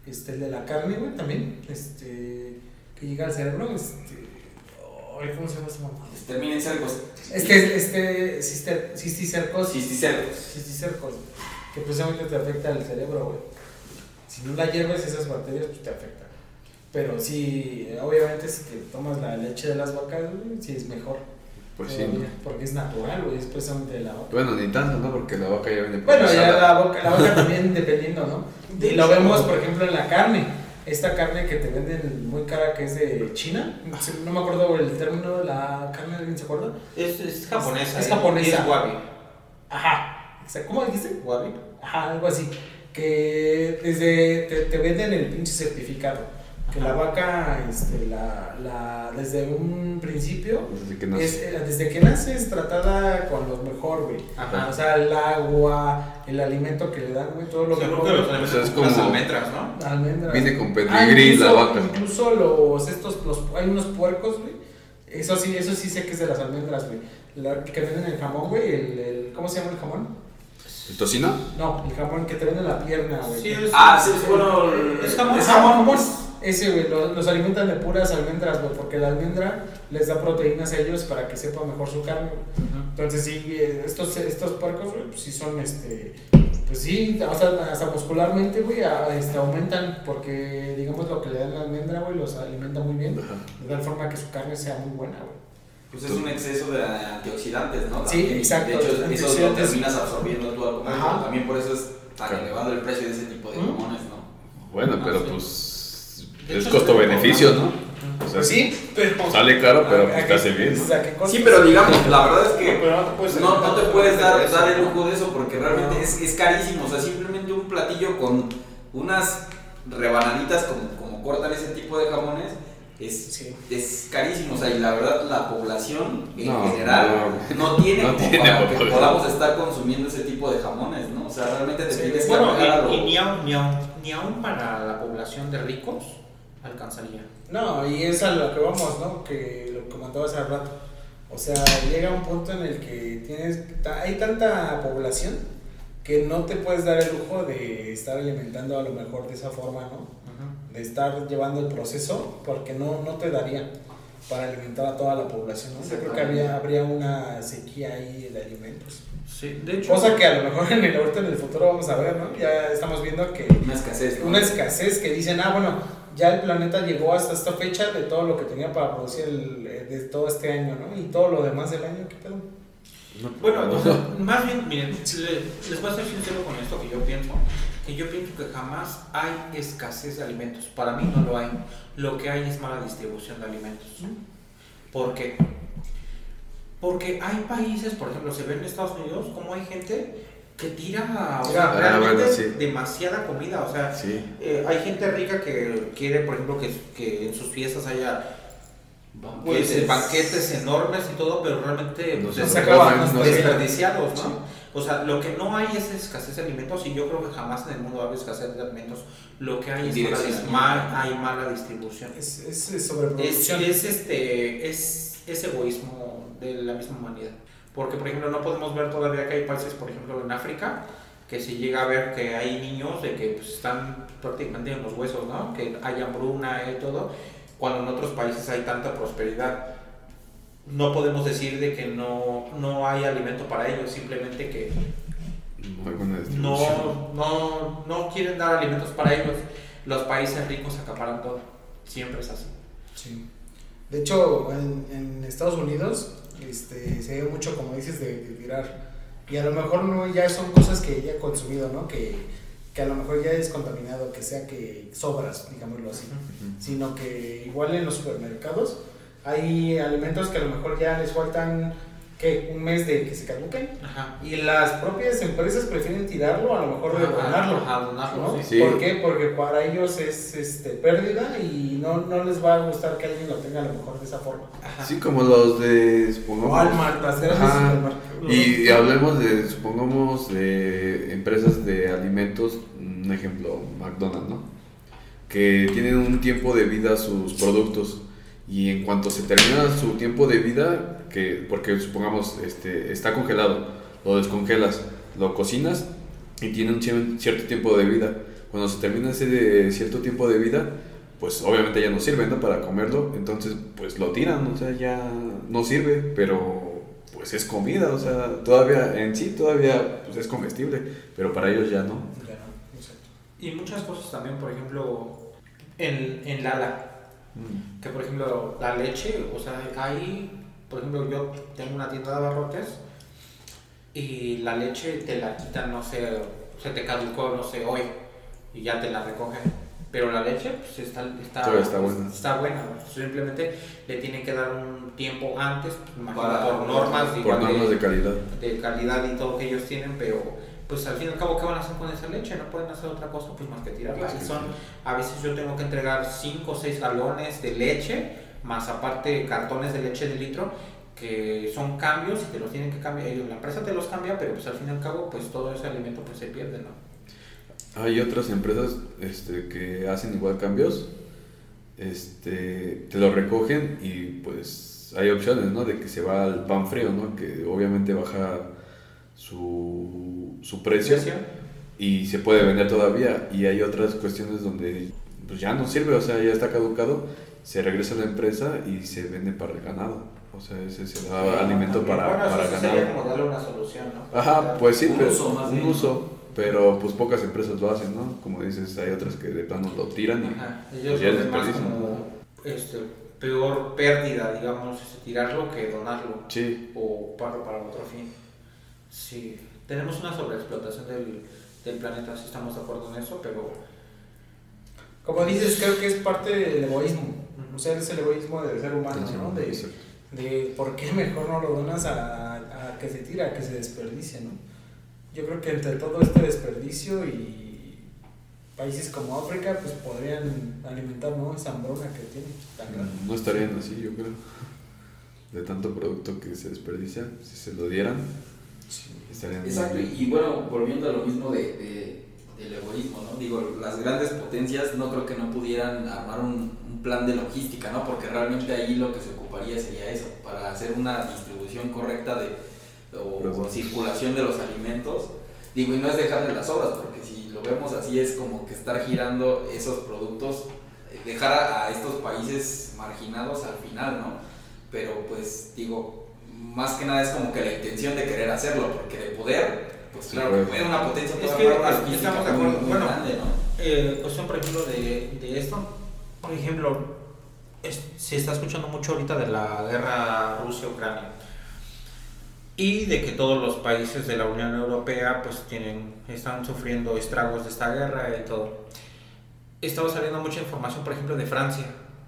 Este, el de la carne, güey, también, este, que llega al cerebro, este, ¿cómo se llama esa mamada? Termina en cercos. Este, este, cisticercosis. Cisticercos. cisticercos, que precisamente te afecta al cerebro, güey. Si no la hierves esas bacterias, pues te afecta. Pero sí, obviamente si te tomas la leche de las vacas, güey, sí es mejor. Pues sí. Porque es natural, güey, es precisamente de la vaca. Bueno, ni tanto, ¿no? Porque la vaca ya viene Bueno, ya la vaca, la vaca también <laughs> dependiendo, ¿no? Y lo vemos, por ejemplo, en la carne. Esta carne que te venden muy cara, que es de China. No me acuerdo el término de la carne, ¿alguien se acuerda? Es, es japonesa. Es ¿eh? japonesa. Y Es wabi. Ajá. O sea, ¿Cómo dijiste? Wabi. Ajá, algo así. Que desde te, te venden el pinche certificado. Que la vaca, este, la, la, desde un principio, Desde que nace. es, eh, desde que nace es tratada con lo mejor, güey. Ajá. O sea, el agua, el alimento que le dan, güey, todo lo creo que los alimentos O sea, es como las almendras, ¿no? Almendras. Viene con Ah, pedigrí la incluso- vaca. Incluso los, estos, los, hay unos puercos, güey. Eso sí, eso sí sé que es de las almendras, güey. La que venden el jamón, güey, el, el, ¿cómo se llama el jamón? ¿El tocino? No, el jamón que te venden la pierna, güey. Sí, es, Ah, sí, bueno. es jamón. Es jamón, Ese, güey, lo- los, alimentan de puras almendras, güey, porque la almendra les da proteínas a ellos para que sepa mejor su carne. güey. Ujú. Entonces, sí, eh, estos, estos puercos, güey, pues sí son, este, pues sí, o sea, hasta muscularmente, güey, a- este, aumentan, porque, digamos, lo que le dan la almendra, güey, los alimenta muy bien, Ajá. de tal forma que su carne sea muy buena, güey. Pues es un exceso de antioxidantes, ¿no? Sí, También, y exacto, De hecho, eso lo antioxidantes. terminas absorbiendo tú al comer. También por eso es tan elevado el precio de ese tipo de jamones, ¿no? Bueno, Ah, pero sí. pues De es costo-beneficio, ¿no? O sea, Pues sí, pero. Sale caro, pero ¿a- pues a te hace bien. Sí, pero digamos, la verdad es que Pero no te puedes no, no te puedes dar, dar el lujo de eso porque realmente No. es, es carísimo. O sea, simplemente un platillo con unas rebanaditas como, como cortan ese tipo de jamones es, Sí. es carísimo. O sea, y la verdad la población en No, general no, tiene no como tiene para que podamos estar consumiendo ese tipo de jamones, ¿no? O sea, realmente te Sí, tienes que Bueno, y, y ni, aun, ni, aun, ni aun para la población de ricos alcanzaría. No, y es a lo que vamos, ¿no? Que lo comentaba hace rato. O sea, llega un punto en el que tienes hay tanta población que no te puedes dar el lujo de estar alimentando a lo mejor de esa forma, ¿no? De estar llevando el proceso porque no, no te daría para alimentar a toda la población, ¿no? Yo creo que había, habría una sequía ahí de alimentos. Sí, de hecho. Cosa que a lo mejor en el, ahorita en el futuro vamos a ver, ¿no? Ya estamos viendo que una escasez, ¿no? una escasez que dicen, ah, bueno, ya el planeta llegó hasta esta fecha de todo lo que tenía para producir el, eh, de todo este año, ¿no? Y todo lo demás del año, ¿qué pedo? No, Bueno, no. o sea, más bien, miren, le- les voy a ser sincero con esto que yo pienso, que yo pienso que jamás hay escasez de alimentos. Para mí no lo hay. Lo que hay es mala distribución de alimentos. ¿Por qué? Porque hay países, por ejemplo, se ve en Estados Unidos, como hay gente que tira o sea, Ah, realmente bueno, sí. demasiada comida. O sea, Sí. eh, hay gente rica que quiere, por ejemplo, que, que en sus fiestas haya pues, Banquetes. enormes y todo, pero realmente No pues, se es- acaban, no desperdiciados, ¿no? Sí. O sea, lo que no hay es escasez de alimentos y yo creo que jamás en el mundo va a haber escasez de alimentos. Lo que hay es mala, mal- hay mala distribución. Es, es, es Es, sobreproducción. es, este, es, es egoísmo de la misma humanidad. Porque, por ejemplo, no podemos ver todavía que hay países, por ejemplo, en África, que se llega a ver que hay niños de que pues, están prácticamente en los huesos, ¿no? Que hay hambruna y todo, cuando en otros países hay tanta prosperidad. No podemos decir de que no, no hay alimento para ellos, simplemente que no, no, no quieren dar alimentos para ellos. Los países ricos acaparan todo. Siempre es así. Sí. De hecho, en, en Estados Unidos este, se ve mucho, como dices, de, de tirar. Y a lo mejor no ya son cosas que ya he consumido, ¿no? Que, que a lo mejor ya es contaminado, que sea que sobras, digámoslo así. Sino que igual en los supermercados hay alimentos que a lo mejor ya les faltan que un mes de que se caduquen. Ajá. Y las propias empresas prefieren tirarlo, a lo mejor de donarlo. Ajá, donarlo, ¿no? sí. Sí. ¿Por qué? Porque para ellos es este, pérdida y no, no les va a gustar que alguien lo tenga a lo mejor de esa forma. Ajá. Sí, como los de, supongamos... Walmart, las. Y, y hablemos de, supongamos, de empresas de alimentos, un ejemplo, McDonald's, ¿no? Que tienen un tiempo de vida sus productos y en cuanto se termina su tiempo de vida, que porque supongamos este, está congelado, lo descongelas, lo cocinas y tiene un cier- cierto tiempo de vida. Cuando se termina ese de cierto tiempo de vida, pues obviamente ya no sirve, ¿no? Para comerlo, entonces pues lo tiran, o sea, ya no sirve, pero pues es comida, o sea, todavía en sí todavía pues, es comestible, pero para ellos ya no. Ya no, exacto. Y muchas cosas también, por ejemplo, en, en Lala, Mm. que por ejemplo la leche, o sea, ahí, por ejemplo, yo tengo una tienda de abarrotes y la leche te la quitan, no sé, se te caducó, no sé, hoy y ya te la recogen. Pero la leche pues, está, está, está buena. está buena, ¿no? Simplemente le tienen que dar un tiempo antes, pues, imagino, Para- por normas, Por normas de calidad. de calidad y todo que ellos tienen, pero pues al fin y al cabo, ¿qué van a hacer con esa leche? No pueden hacer otra cosa pues más que tirarla. Y son, a veces yo tengo que entregar 5 o 6 galones de leche, más aparte cartones de leche de litro, que son cambios y te los tienen que cambiar. Ellos, la empresa te los cambia, pero pues al fin y al cabo, pues todo ese alimento pues se pierde, ¿no? Hay otras empresas este, que hacen igual cambios, este, te lo recogen y pues hay opciones, ¿no? De que se va al pan frío, ¿no? Que obviamente baja su, su precio y se puede vender todavía. Y hay otras cuestiones donde pues ya no sirve, o sea, ya está caducado, se regresa a la empresa y se vende para el ganado. O sea, ese se da alimento para, bueno, para eso sería ganado. como darle una solución, ¿no? Ajá, pues sí, Un pero uso más un bien. uso, pero pues pocas empresas lo hacen, ¿no? Como dices, hay otras que de plano lo tiran y Ajá, pues ya lo es ven más desperdicio. como este, peor pérdida, digamos, tirarlo que donarlo. Sí, o para, para otro fin. Sí, tenemos una sobreexplotación del, del planeta, si estamos de acuerdo en eso, pero Como dices, creo que es parte del egoísmo. O sea, es el egoísmo del ser humano, ¿no? De, por qué mejor no lo donas a, a que se tira, a que se desperdicie, ¿no? Yo creo que entre todo este desperdicio y países como África, pues podrían alimentar, ¿no? Esa hambruna que tiene tan grande. No estarían así, yo creo. De tanto producto que se desperdicia, si se lo dieran, muy Exacto, bien. y, bueno, volviendo a lo mismo de, de- del egoísmo, ¿no? Digo, las grandes potencias no creo que no pudieran armar un, un plan de logística, ¿no? Porque realmente ahí lo que se ocuparía sería eso, para hacer una distribución correcta de, o, circulación de los alimentos. Digo, y no es dejarle las obras, porque si lo vemos así es como que estar girando esos productos, dejar a, a estos países marginados al final, ¿no? Pero pues digo, más que nada es como que la intención de querer hacerlo, porque de poder, pues claro, puede. que puede una potencia Es todavía que más es- estamos de muy, acuerdo. muy Bueno, grande, ¿no? Eh, cuestión, por ejemplo, de, de esto. Por ejemplo, es- se está escuchando mucho ahorita de la guerra Rusia-Ucrania. Y de que todos los países de la Unión Europea pues tienen, están sufriendo estragos de esta guerra y todo. Estaba saliendo mucha información, por ejemplo, de Francia.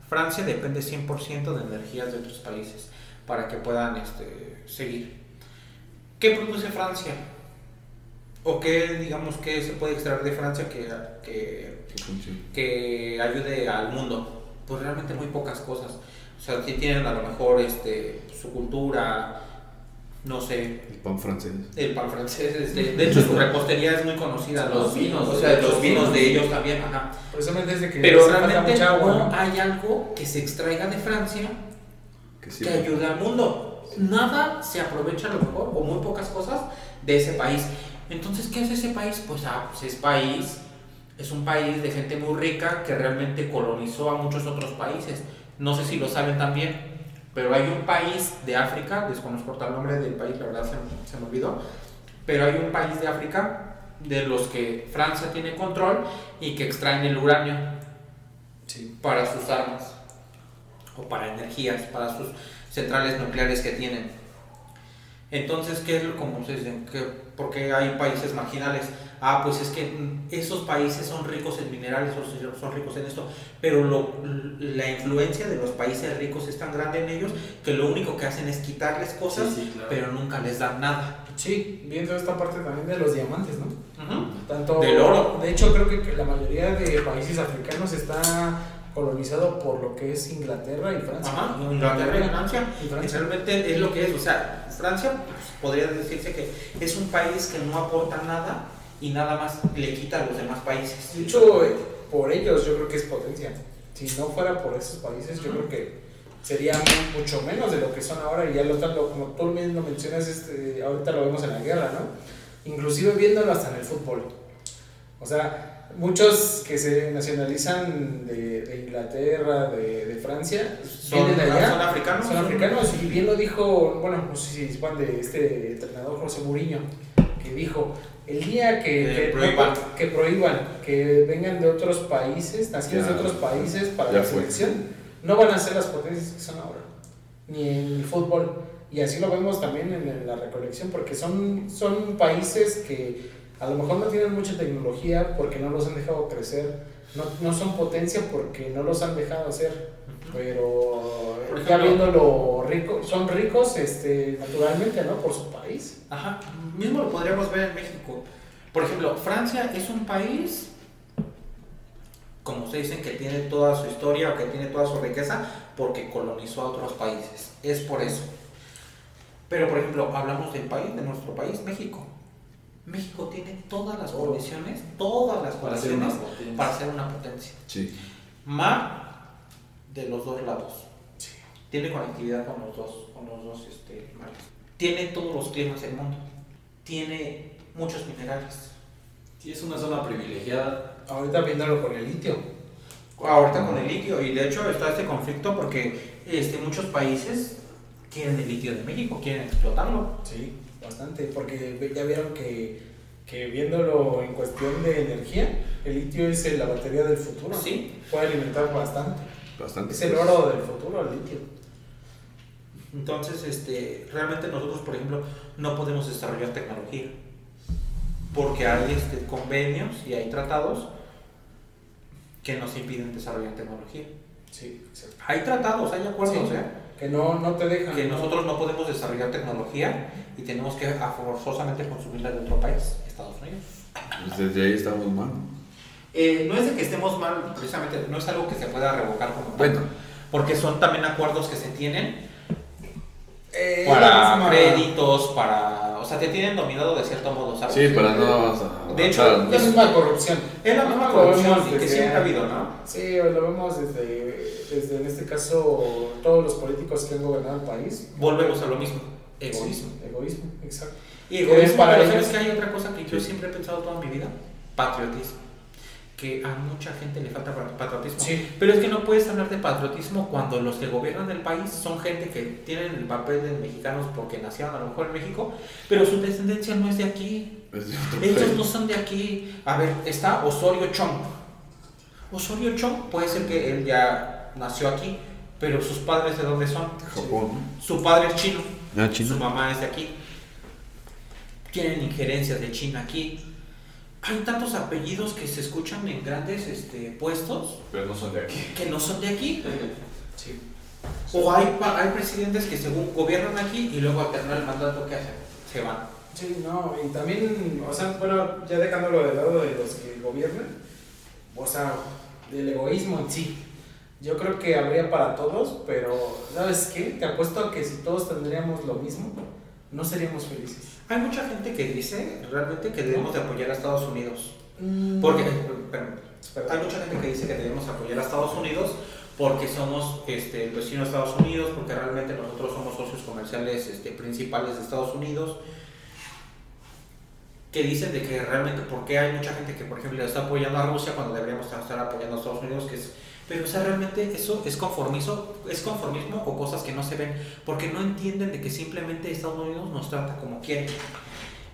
Francia depende 100% de energías de otros países para que puedan este, seguir. ¿Qué produce Francia? ¿O qué, digamos, qué se puede extraer de Francia que, que, Que que ayude al mundo? Pues realmente muy pocas cosas. O sea, sí tienen a lo mejor este, su cultura, no sé, El pan francés. el pan francés. este, de hecho, su repostería es muy conocida. Los vinos, O sea, de los vinos sí. de ellos también. Ajá. Precisamente es de que Pero realmente mucha agua, ¿no? hay algo que se extraiga de Francia Que sí. que ayude al mundo. Nada se aprovecha a lo mejor, o muy pocas cosas, de ese país. Entonces, ¿qué es ese país? Pues, ah, pues es país, es un país de gente muy rica que realmente colonizó a muchos otros países. No sé si lo saben también, pero hay un país de África, desconozco el nombre del país, la verdad se, me- se me olvidó, pero hay un país de África de los que Francia tiene control y que extraen el uranio Sí. para sus armas o para energías, para sus centrales nucleares que tienen. Entonces, ¿qué es lo como se dice? ¿Qué- ¿Por qué hay países marginales? Ah, pues es que esos países son ricos en minerales o son- son ricos en esto, pero lo- la influencia de los países ricos es tan grande en ellos que lo único que hacen es quitarles cosas, Sí, sí, claro. pero nunca les dan nada. Sí, viendo esta parte también de los diamantes, ¿no? Tanto, Del oro. De hecho, creo que, que la mayoría de países africanos está colonizado por lo que es Inglaterra y Francia. Ajá, Inglaterra y Francia. Y Francia. Realmente es lo que es, o sea, Francia pues, podría decirse que es un país que no aporta nada y nada más le quita a los demás países. De hecho, eh, por ellos yo creo que es potencia. Si no fuera por esos países, yo creo que sería mu- mucho menos de lo que son ahora. Y ya lo tanto, como tú mismo mencionas, este, ahorita lo vemos en la guerra, ¿no? Inclusive viéndolo hasta en el fútbol. O sea, muchos que se nacionalizan de, de Inglaterra, de, de Francia, son, vienen allá. son africanos. Son africanos y bien lo dijo, bueno, no sé si sepan de este entrenador José Mourinho, que dijo, el día que, Que que, prohíban. que prohíban que vengan de otros países, naciones Ya. de otros países para la fue. selección, no van a ser las potencias que son ahora, ni en el fútbol. Y así lo vemos también en la recolección, porque son, son países que a lo mejor no tienen mucha tecnología porque no los han dejado crecer, no, no son potencia porque no los han dejado hacer pero Por ya ejemplo- viéndolo rico, son ricos este, naturalmente, ¿no? Por su país. Ajá, mismo lo podríamos ver en México. Por ejemplo, Francia es un país, como se dicen, que tiene toda su historia o que tiene toda su riqueza porque colonizó a otros países. Es por eso. Pero, por ejemplo, hablamos del país, de nuestro país, México. México tiene todas las condiciones, todas las Para ser una condiciones potencia. para ser una potencia. Sí. Mar de los dos lados. Tiene conectividad con los dos, con los dos este, mares. Tiene todos los climas del mundo. Tiene muchos minerales. Sí, es una zona privilegiada. Ahorita viéndolo con el litio. Ahorita con el litio, y de hecho está este conflicto porque este, muchos países quieren el litio de México, quieren explotarlo. Sí, bastante, porque ya vieron que, que viéndolo en cuestión de energía, el litio es la batería del futuro. Sí. Puede alimentar bastante. Bastante. Es el oro del futuro, el litio. Entonces, este, realmente nosotros, por ejemplo, no podemos desarrollar tecnología. porque hay este, convenios y hay tratados que nos impiden desarrollar tecnología. Sí, exacto. Hay tratados, hay acuerdos, Sí. ¿eh? Que no, no te dejan. que ¿no? nosotros no podemos desarrollar tecnología y tenemos que a- forzosamente consumirla de otro país, Estados Unidos. Pues desde ahí estamos mal. Eh, no es de que estemos mal, precisamente, no es algo que se pueda revocar como tal, Bueno, porque son también acuerdos que se tienen Eh, para créditos, para, o sea, te tienen dominado de cierto modo, ¿sabes? sí, para no. De hecho, La misma corrupción. Es la misma Lo corrupción que siempre ha habido, ¿no? Sí, lo vemos desde, desde, en este caso, todos los políticos que han gobernado el país. Volvemos a lo mismo, egoísmo. Egoísmo, exacto. Y egoísmo, para pero ellos- ¿sabes que hay otra cosa que yo siempre he pensado toda mi vida? Patriotismo. Que a mucha gente le falta pa- patriotismo. Sí. Pero es que no puedes hablar de patriotismo cuando los que gobiernan el país son gente que tienen el papel de mexicanos porque nacieron a lo mejor en México, pero su descendencia no es de aquí. Ellos no son de aquí. A ver, está Osorio Chong. Osorio Chong puede ser que él ya nació aquí, pero sus padres de dónde son? Japón, Su padre es chino. Ah, Su China. mamá es de aquí. Tienen injerencias de China aquí. Hay tantos apellidos que se escuchan en grandes este, puestos Pero no son de aquí. que no son de aquí. <laughs> Sí. O hay, hay presidentes que según gobiernan aquí y luego al terminar el mandato, ¿qué hacen? Se van. Sí, no, y también, o sea, bueno, ya dejándolo de lado de los que gobiernan, o sea, del egoísmo en sí. Yo creo que habría para todos, pero ¿sabes qué? Te apuesto a que si todos tendríamos lo mismo, no seríamos felices. Hay mucha gente que dice realmente que debemos de apoyar a Estados Unidos. Mm, Porque, espera. hay mucha gente que dice que debemos apoyar a Estados Unidos porque somos este, el vecino de Estados Unidos, porque realmente nosotros somos socios comerciales este, principales de Estados Unidos. Que dicen de que realmente, porque hay mucha gente que, por ejemplo, está apoyando a Rusia cuando deberíamos estar apoyando a Estados Unidos, que es. Pero, o sea, realmente eso es conformismo, es conformismo o cosas que no se ven, porque no entienden de que simplemente Estados Unidos nos trata como quiere.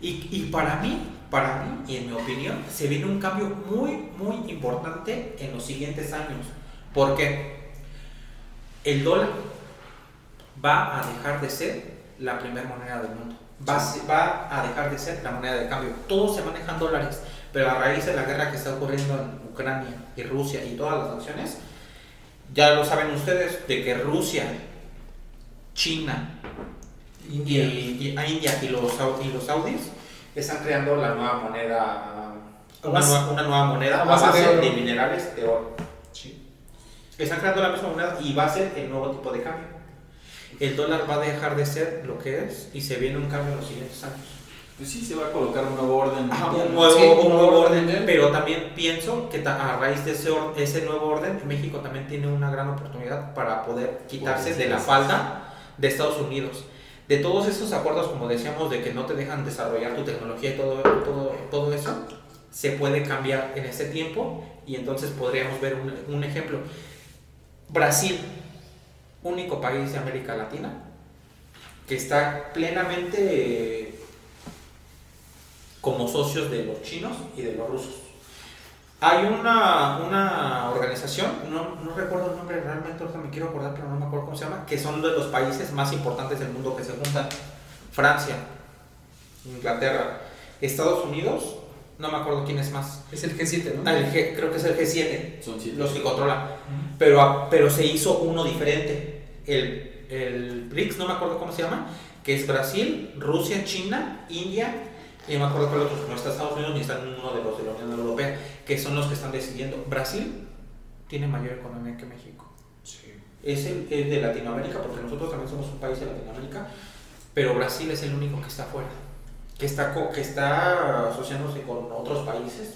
Y, y para mí, para mí y en mi opinión, se viene un cambio muy, muy importante en los siguientes años. Porque el dólar va a dejar de ser la primera moneda del mundo. Va, va a dejar de ser la moneda de cambio. Todos se manejan dólares, pero a raíz de la guerra que está ocurriendo en Ucrania y Rusia y todas las naciones, ya lo saben ustedes de que Rusia, China, India. y, y a India y los, y los saudis están creando la nueva moneda, una, nueva, una nueva moneda a base de, minerales de oro. Sí. Están creando la misma moneda y va a ser el nuevo tipo de cambio. El dólar va a dejar de ser lo que es y se viene un cambio en los siguientes años. Pues sí, se va a colocar un nuevo orden. Ajá, mundial, un nuevo, Sí, un un nuevo orden, orden. pero también pienso que a raíz de ese, ese nuevo orden, México también tiene una gran oportunidad para poder quitarse Pues, de la falda de Estados Unidos. De todos esos acuerdos, como decíamos, de que no te dejan desarrollar tu tecnología y todo, todo, todo eso, se puede cambiar en ese tiempo y entonces podríamos ver un, un ejemplo. Brasil, único país de América Latina que está plenamente como socios de los chinos y de los rusos. Hay una, una organización, no, no recuerdo el nombre realmente, ahorita me quiero acordar, pero no me acuerdo cómo se llama, que son de los países más importantes del mundo que se juntan. Francia, Inglaterra, Estados Unidos, no me acuerdo quién es más. Es el G7, ¿no? Ah, el G- creo que es el G7 Son siete. los que controlan. Pero, a- pero se hizo uno diferente. El, el BRICS, no me acuerdo cómo se llama, que es Brasil, Rusia, China, India, y no me acuerdo cuál otro, no está Estados Unidos ni está uno de los de la Unión Europea, que son los que están decidiendo. Brasil tiene mayor economía que México. Sí. Es el, el de Latinoamérica, porque nosotros también somos un país de Latinoamérica, pero Brasil es el único que está afuera, que está, que está asociándose con otros países,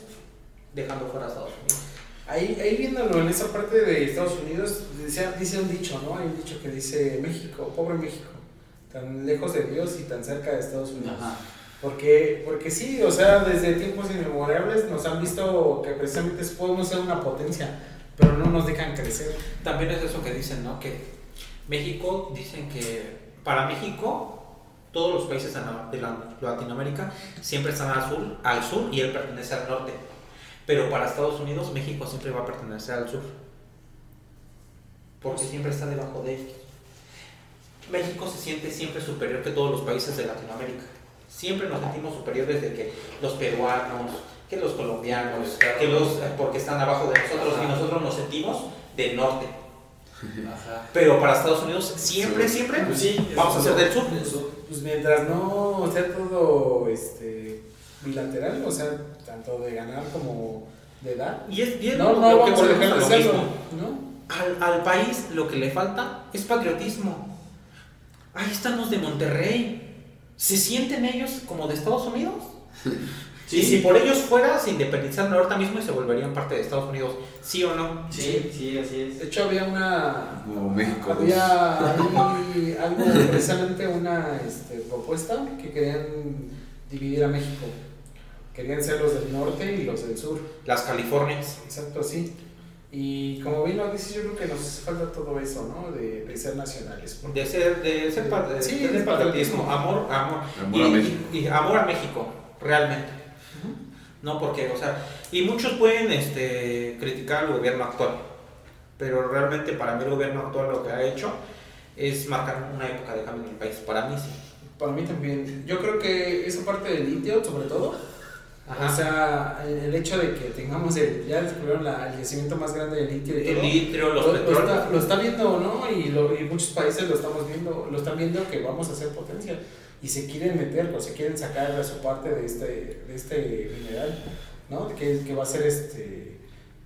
dejando fuera a Estados Unidos. Ahí, ahí viéndolo en esa parte de Estados Unidos, dice, dice un dicho, ¿no? Hay un dicho que dice México, pobre México, tan lejos de Dios y tan cerca de Estados Unidos. Ajá. Porque, porque sí, o sea, desde tiempos inmemorables nos han visto que precisamente podemos ser una potencia, pero no nos dejan crecer. También es eso que dicen, ¿no? Que México, dicen que para México, todos los países de la- de la- Latinoamérica siempre están al sur, al sur y él pertenece al norte. Pero para Estados Unidos, México siempre va a pertenecer al sur. Porque siempre está debajo de ellos. México se siente siempre superior que todos los países de Latinoamérica. Siempre nos sentimos superiores de que los peruanos, que los colombianos, que los porque están abajo de nosotros y nosotros nos sentimos del norte. <laughs> Ajá. Pero para Estados Unidos siempre, siempre Pues sí, vamos a ser del sur. Pues mientras no sea todo este, bilateral, o sea, tanto de ganar como de dar. Y es bien No, no que vamos a volvemos dejar a de lo hacerlo, mismo. ¿no? Al, al país lo que le falta es patriotismo. Ahí están los de Monterrey. ¿Se sienten ellos como de Estados Unidos? <laughs> Y si por ellos fuera, se independizaran ahorita mismo y se volverían parte de Estados Unidos. ¿Sí o no? Sí, sí, así es. De hecho, había una. Como México Había ahí <laughs> algo, precisamente una este, propuesta que querían dividir a México. Querían ser los del norte y los del sur. Las Californias. Exacto, sí. Y como bien lo dices, yo creo que nos hace falta todo eso, ¿no? De, de ser nacionales. De ser, de ser pa- de Sí, de patriotismo, amor, amor. Amor y, a México. y- y amor a México, realmente. No, porque, o sea, y muchos pueden este, criticar al gobierno actual, pero realmente para mí el gobierno actual lo que ha hecho es marcar una época de cambio en el país. Para mí sí. Para mí también. Yo creo que esa parte del litio, sobre todo, Ajá. o sea, el hecho de que tengamos el, ya descubrieron la, el yacimiento más grande de litio y el todo, litio, los lo, lo petróleos. está, lo está viendo, ¿no? Y, lo, y muchos países lo estamos viendo, lo están viendo que vamos a ser potencia y se quieren meter, o se quieren sacar a su parte de este, de este mineral, ¿no? Que, que va a ser este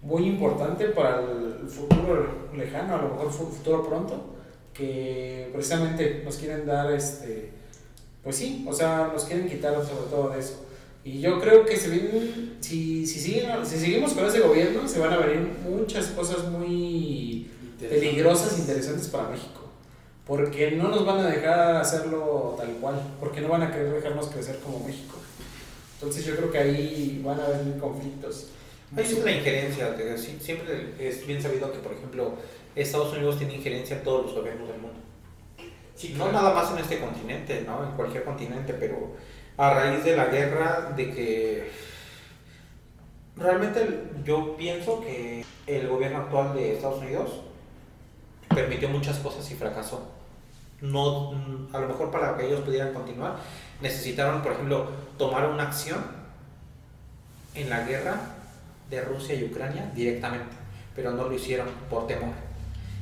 muy importante para el futuro lejano, a lo mejor fu- futuro pronto, que precisamente nos quieren dar este, pues sí, o sea, nos quieren quitar sobre todo de eso. Y yo creo que se vienen, si, si, siguen, si seguimos con ese gobierno, se van a venir muchas cosas muy peligrosas, interesantes para México. Porque no nos van a dejar hacerlo tal cual, porque no van a querer dejarnos crecer como México. Entonces yo creo que ahí van a haber conflictos. Hay una injerencia, sí, siempre es bien sabido que, por ejemplo, Estados Unidos tiene injerencia en todos los gobiernos del mundo. no nada más en este continente, ¿no? En cualquier continente, pero a raíz de la guerra, de que realmente yo pienso que el gobierno actual de Estados Unidos permitió muchas cosas y fracasó. No, a lo mejor para que ellos pudieran continuar, necesitaron, por ejemplo, tomar una acción en la guerra de Rusia y Ucrania directamente, pero no lo hicieron por temor.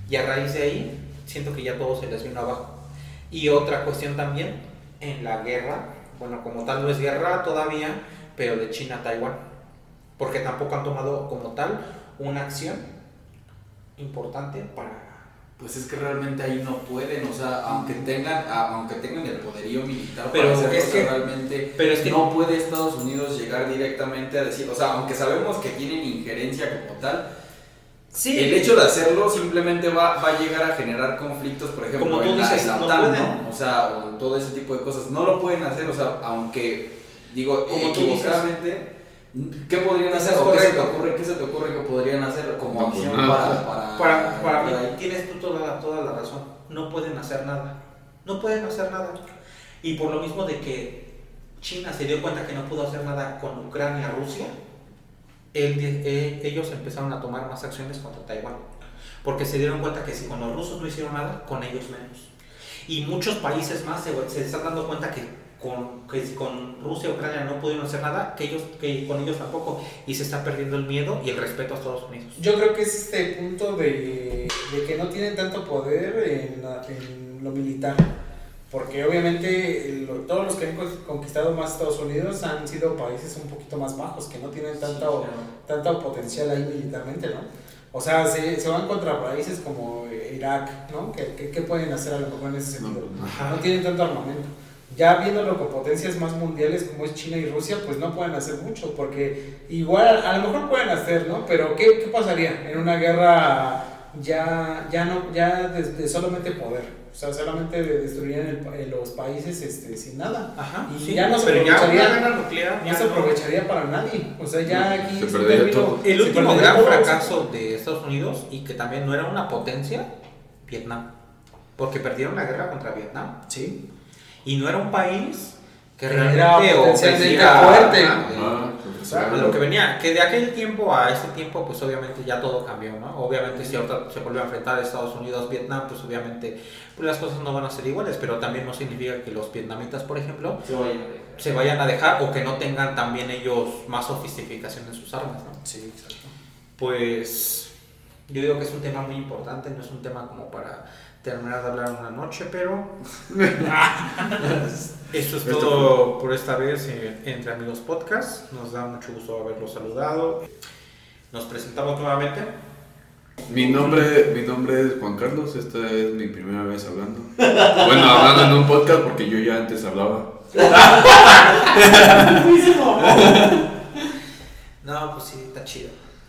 Y a raíz de ahí, siento que ya todo se les vino abajo. Y otra cuestión también, en la guerra, bueno, como tal no es guerra todavía, pero de China a Taiwán, porque tampoco han tomado como tal una acción importante para... Pues es que realmente ahí no pueden, o sea, aunque tengan, aunque tengan el poderío militar Pero para hacerlo, es que- realmente pero es que- no puede Estados Unidos llegar directamente a decir, o sea, aunque sabemos que tienen injerencia como tal, Sí, el hecho de hacerlo simplemente va, va a llegar a generar conflictos, por ejemplo, Como tú en, la, dices, en la no. O sea, o todo ese tipo de cosas. No lo pueden hacer, o sea, aunque, digo, equivocadamente, ¿qué podrían hacer? es ¿O qué se te ocurre, qué se te ocurre que podrían hacer como No, acción pues para, nada. para, Para, para mí, para- tienes tú toda la, toda la razón. No pueden hacer nada. No pueden hacer nada. Y por lo mismo de que China se dio cuenta que no pudo hacer nada con Ucrania, Rusia, él- eh, ellos empezaron a tomar más acciones contra Taiwán. Porque se dieron cuenta que si con los rusos no hicieron nada, con ellos menos. Y muchos países más se, se están dando cuenta que con, que si con Rusia y Ucrania no pudieron hacer nada, que, ellos, que con ellos tampoco. Y se está perdiendo el miedo y el respeto a Estados Unidos. Yo creo que es este punto de, de que no tienen tanto poder en, la- en lo militar. Porque obviamente lo- todos los que han con- conquistado más Estados Unidos han sido países un poquito más bajos, que no tienen tanto, tanto potencial ahí militarmente, ¿no? O sea, se, se van contra países como Irak, ¿no? Que, que, que pueden hacer a lo mejor en ese sentido. No. No tienen tanto armamento. Ya viéndolo con potencias más mundiales como es China y Rusia, pues no pueden hacer mucho, porque igual a lo mejor pueden hacer, ¿no? Pero ¿qué, qué pasaría en una guerra ya, ya no, ya de, de solamente poder? O sea, solamente destruirían el pa- los países este, sin nada. Ajá, Y sí, ya no se ya aprovecharía- No ya se aprovecharía para nadie. O sea, ya No, aquí se término- todo. El último gran todo. fracaso de Estados Unidos y que también no era una potencia, Vietnam. Porque perdieron la guerra contra Vietnam. Sí. Y no era un país que Era realmente potencialmente ofrecía- fuerte. Ajá. Ah, A lo que venía, que de aquel tiempo a este tiempo, pues obviamente ya todo cambió, ¿no? Obviamente si ahorita se vuelve a enfrentar a Estados Unidos, Vietnam, pues obviamente pues las cosas no van a ser iguales, pero también no significa que los vietnamitas, por ejemplo, Sí, se vayan a dejar o que no tengan también ellos más sofisticación en sus armas, ¿no? Sí, exacto. Pues yo digo que es un tema muy importante, no es un tema como para terminar de hablar una noche, pero <laughs> eso es todo por esta vez en Entre Amigos Podcast. Nos da mucho gusto haberlo saludado. Nos presentamos nuevamente. Mi nombre, mi nombre es Juan Carlos, esta es mi primera vez hablando. Bueno, hablando en un podcast porque yo ya antes hablaba. <laughs> No, pues sí, está chido.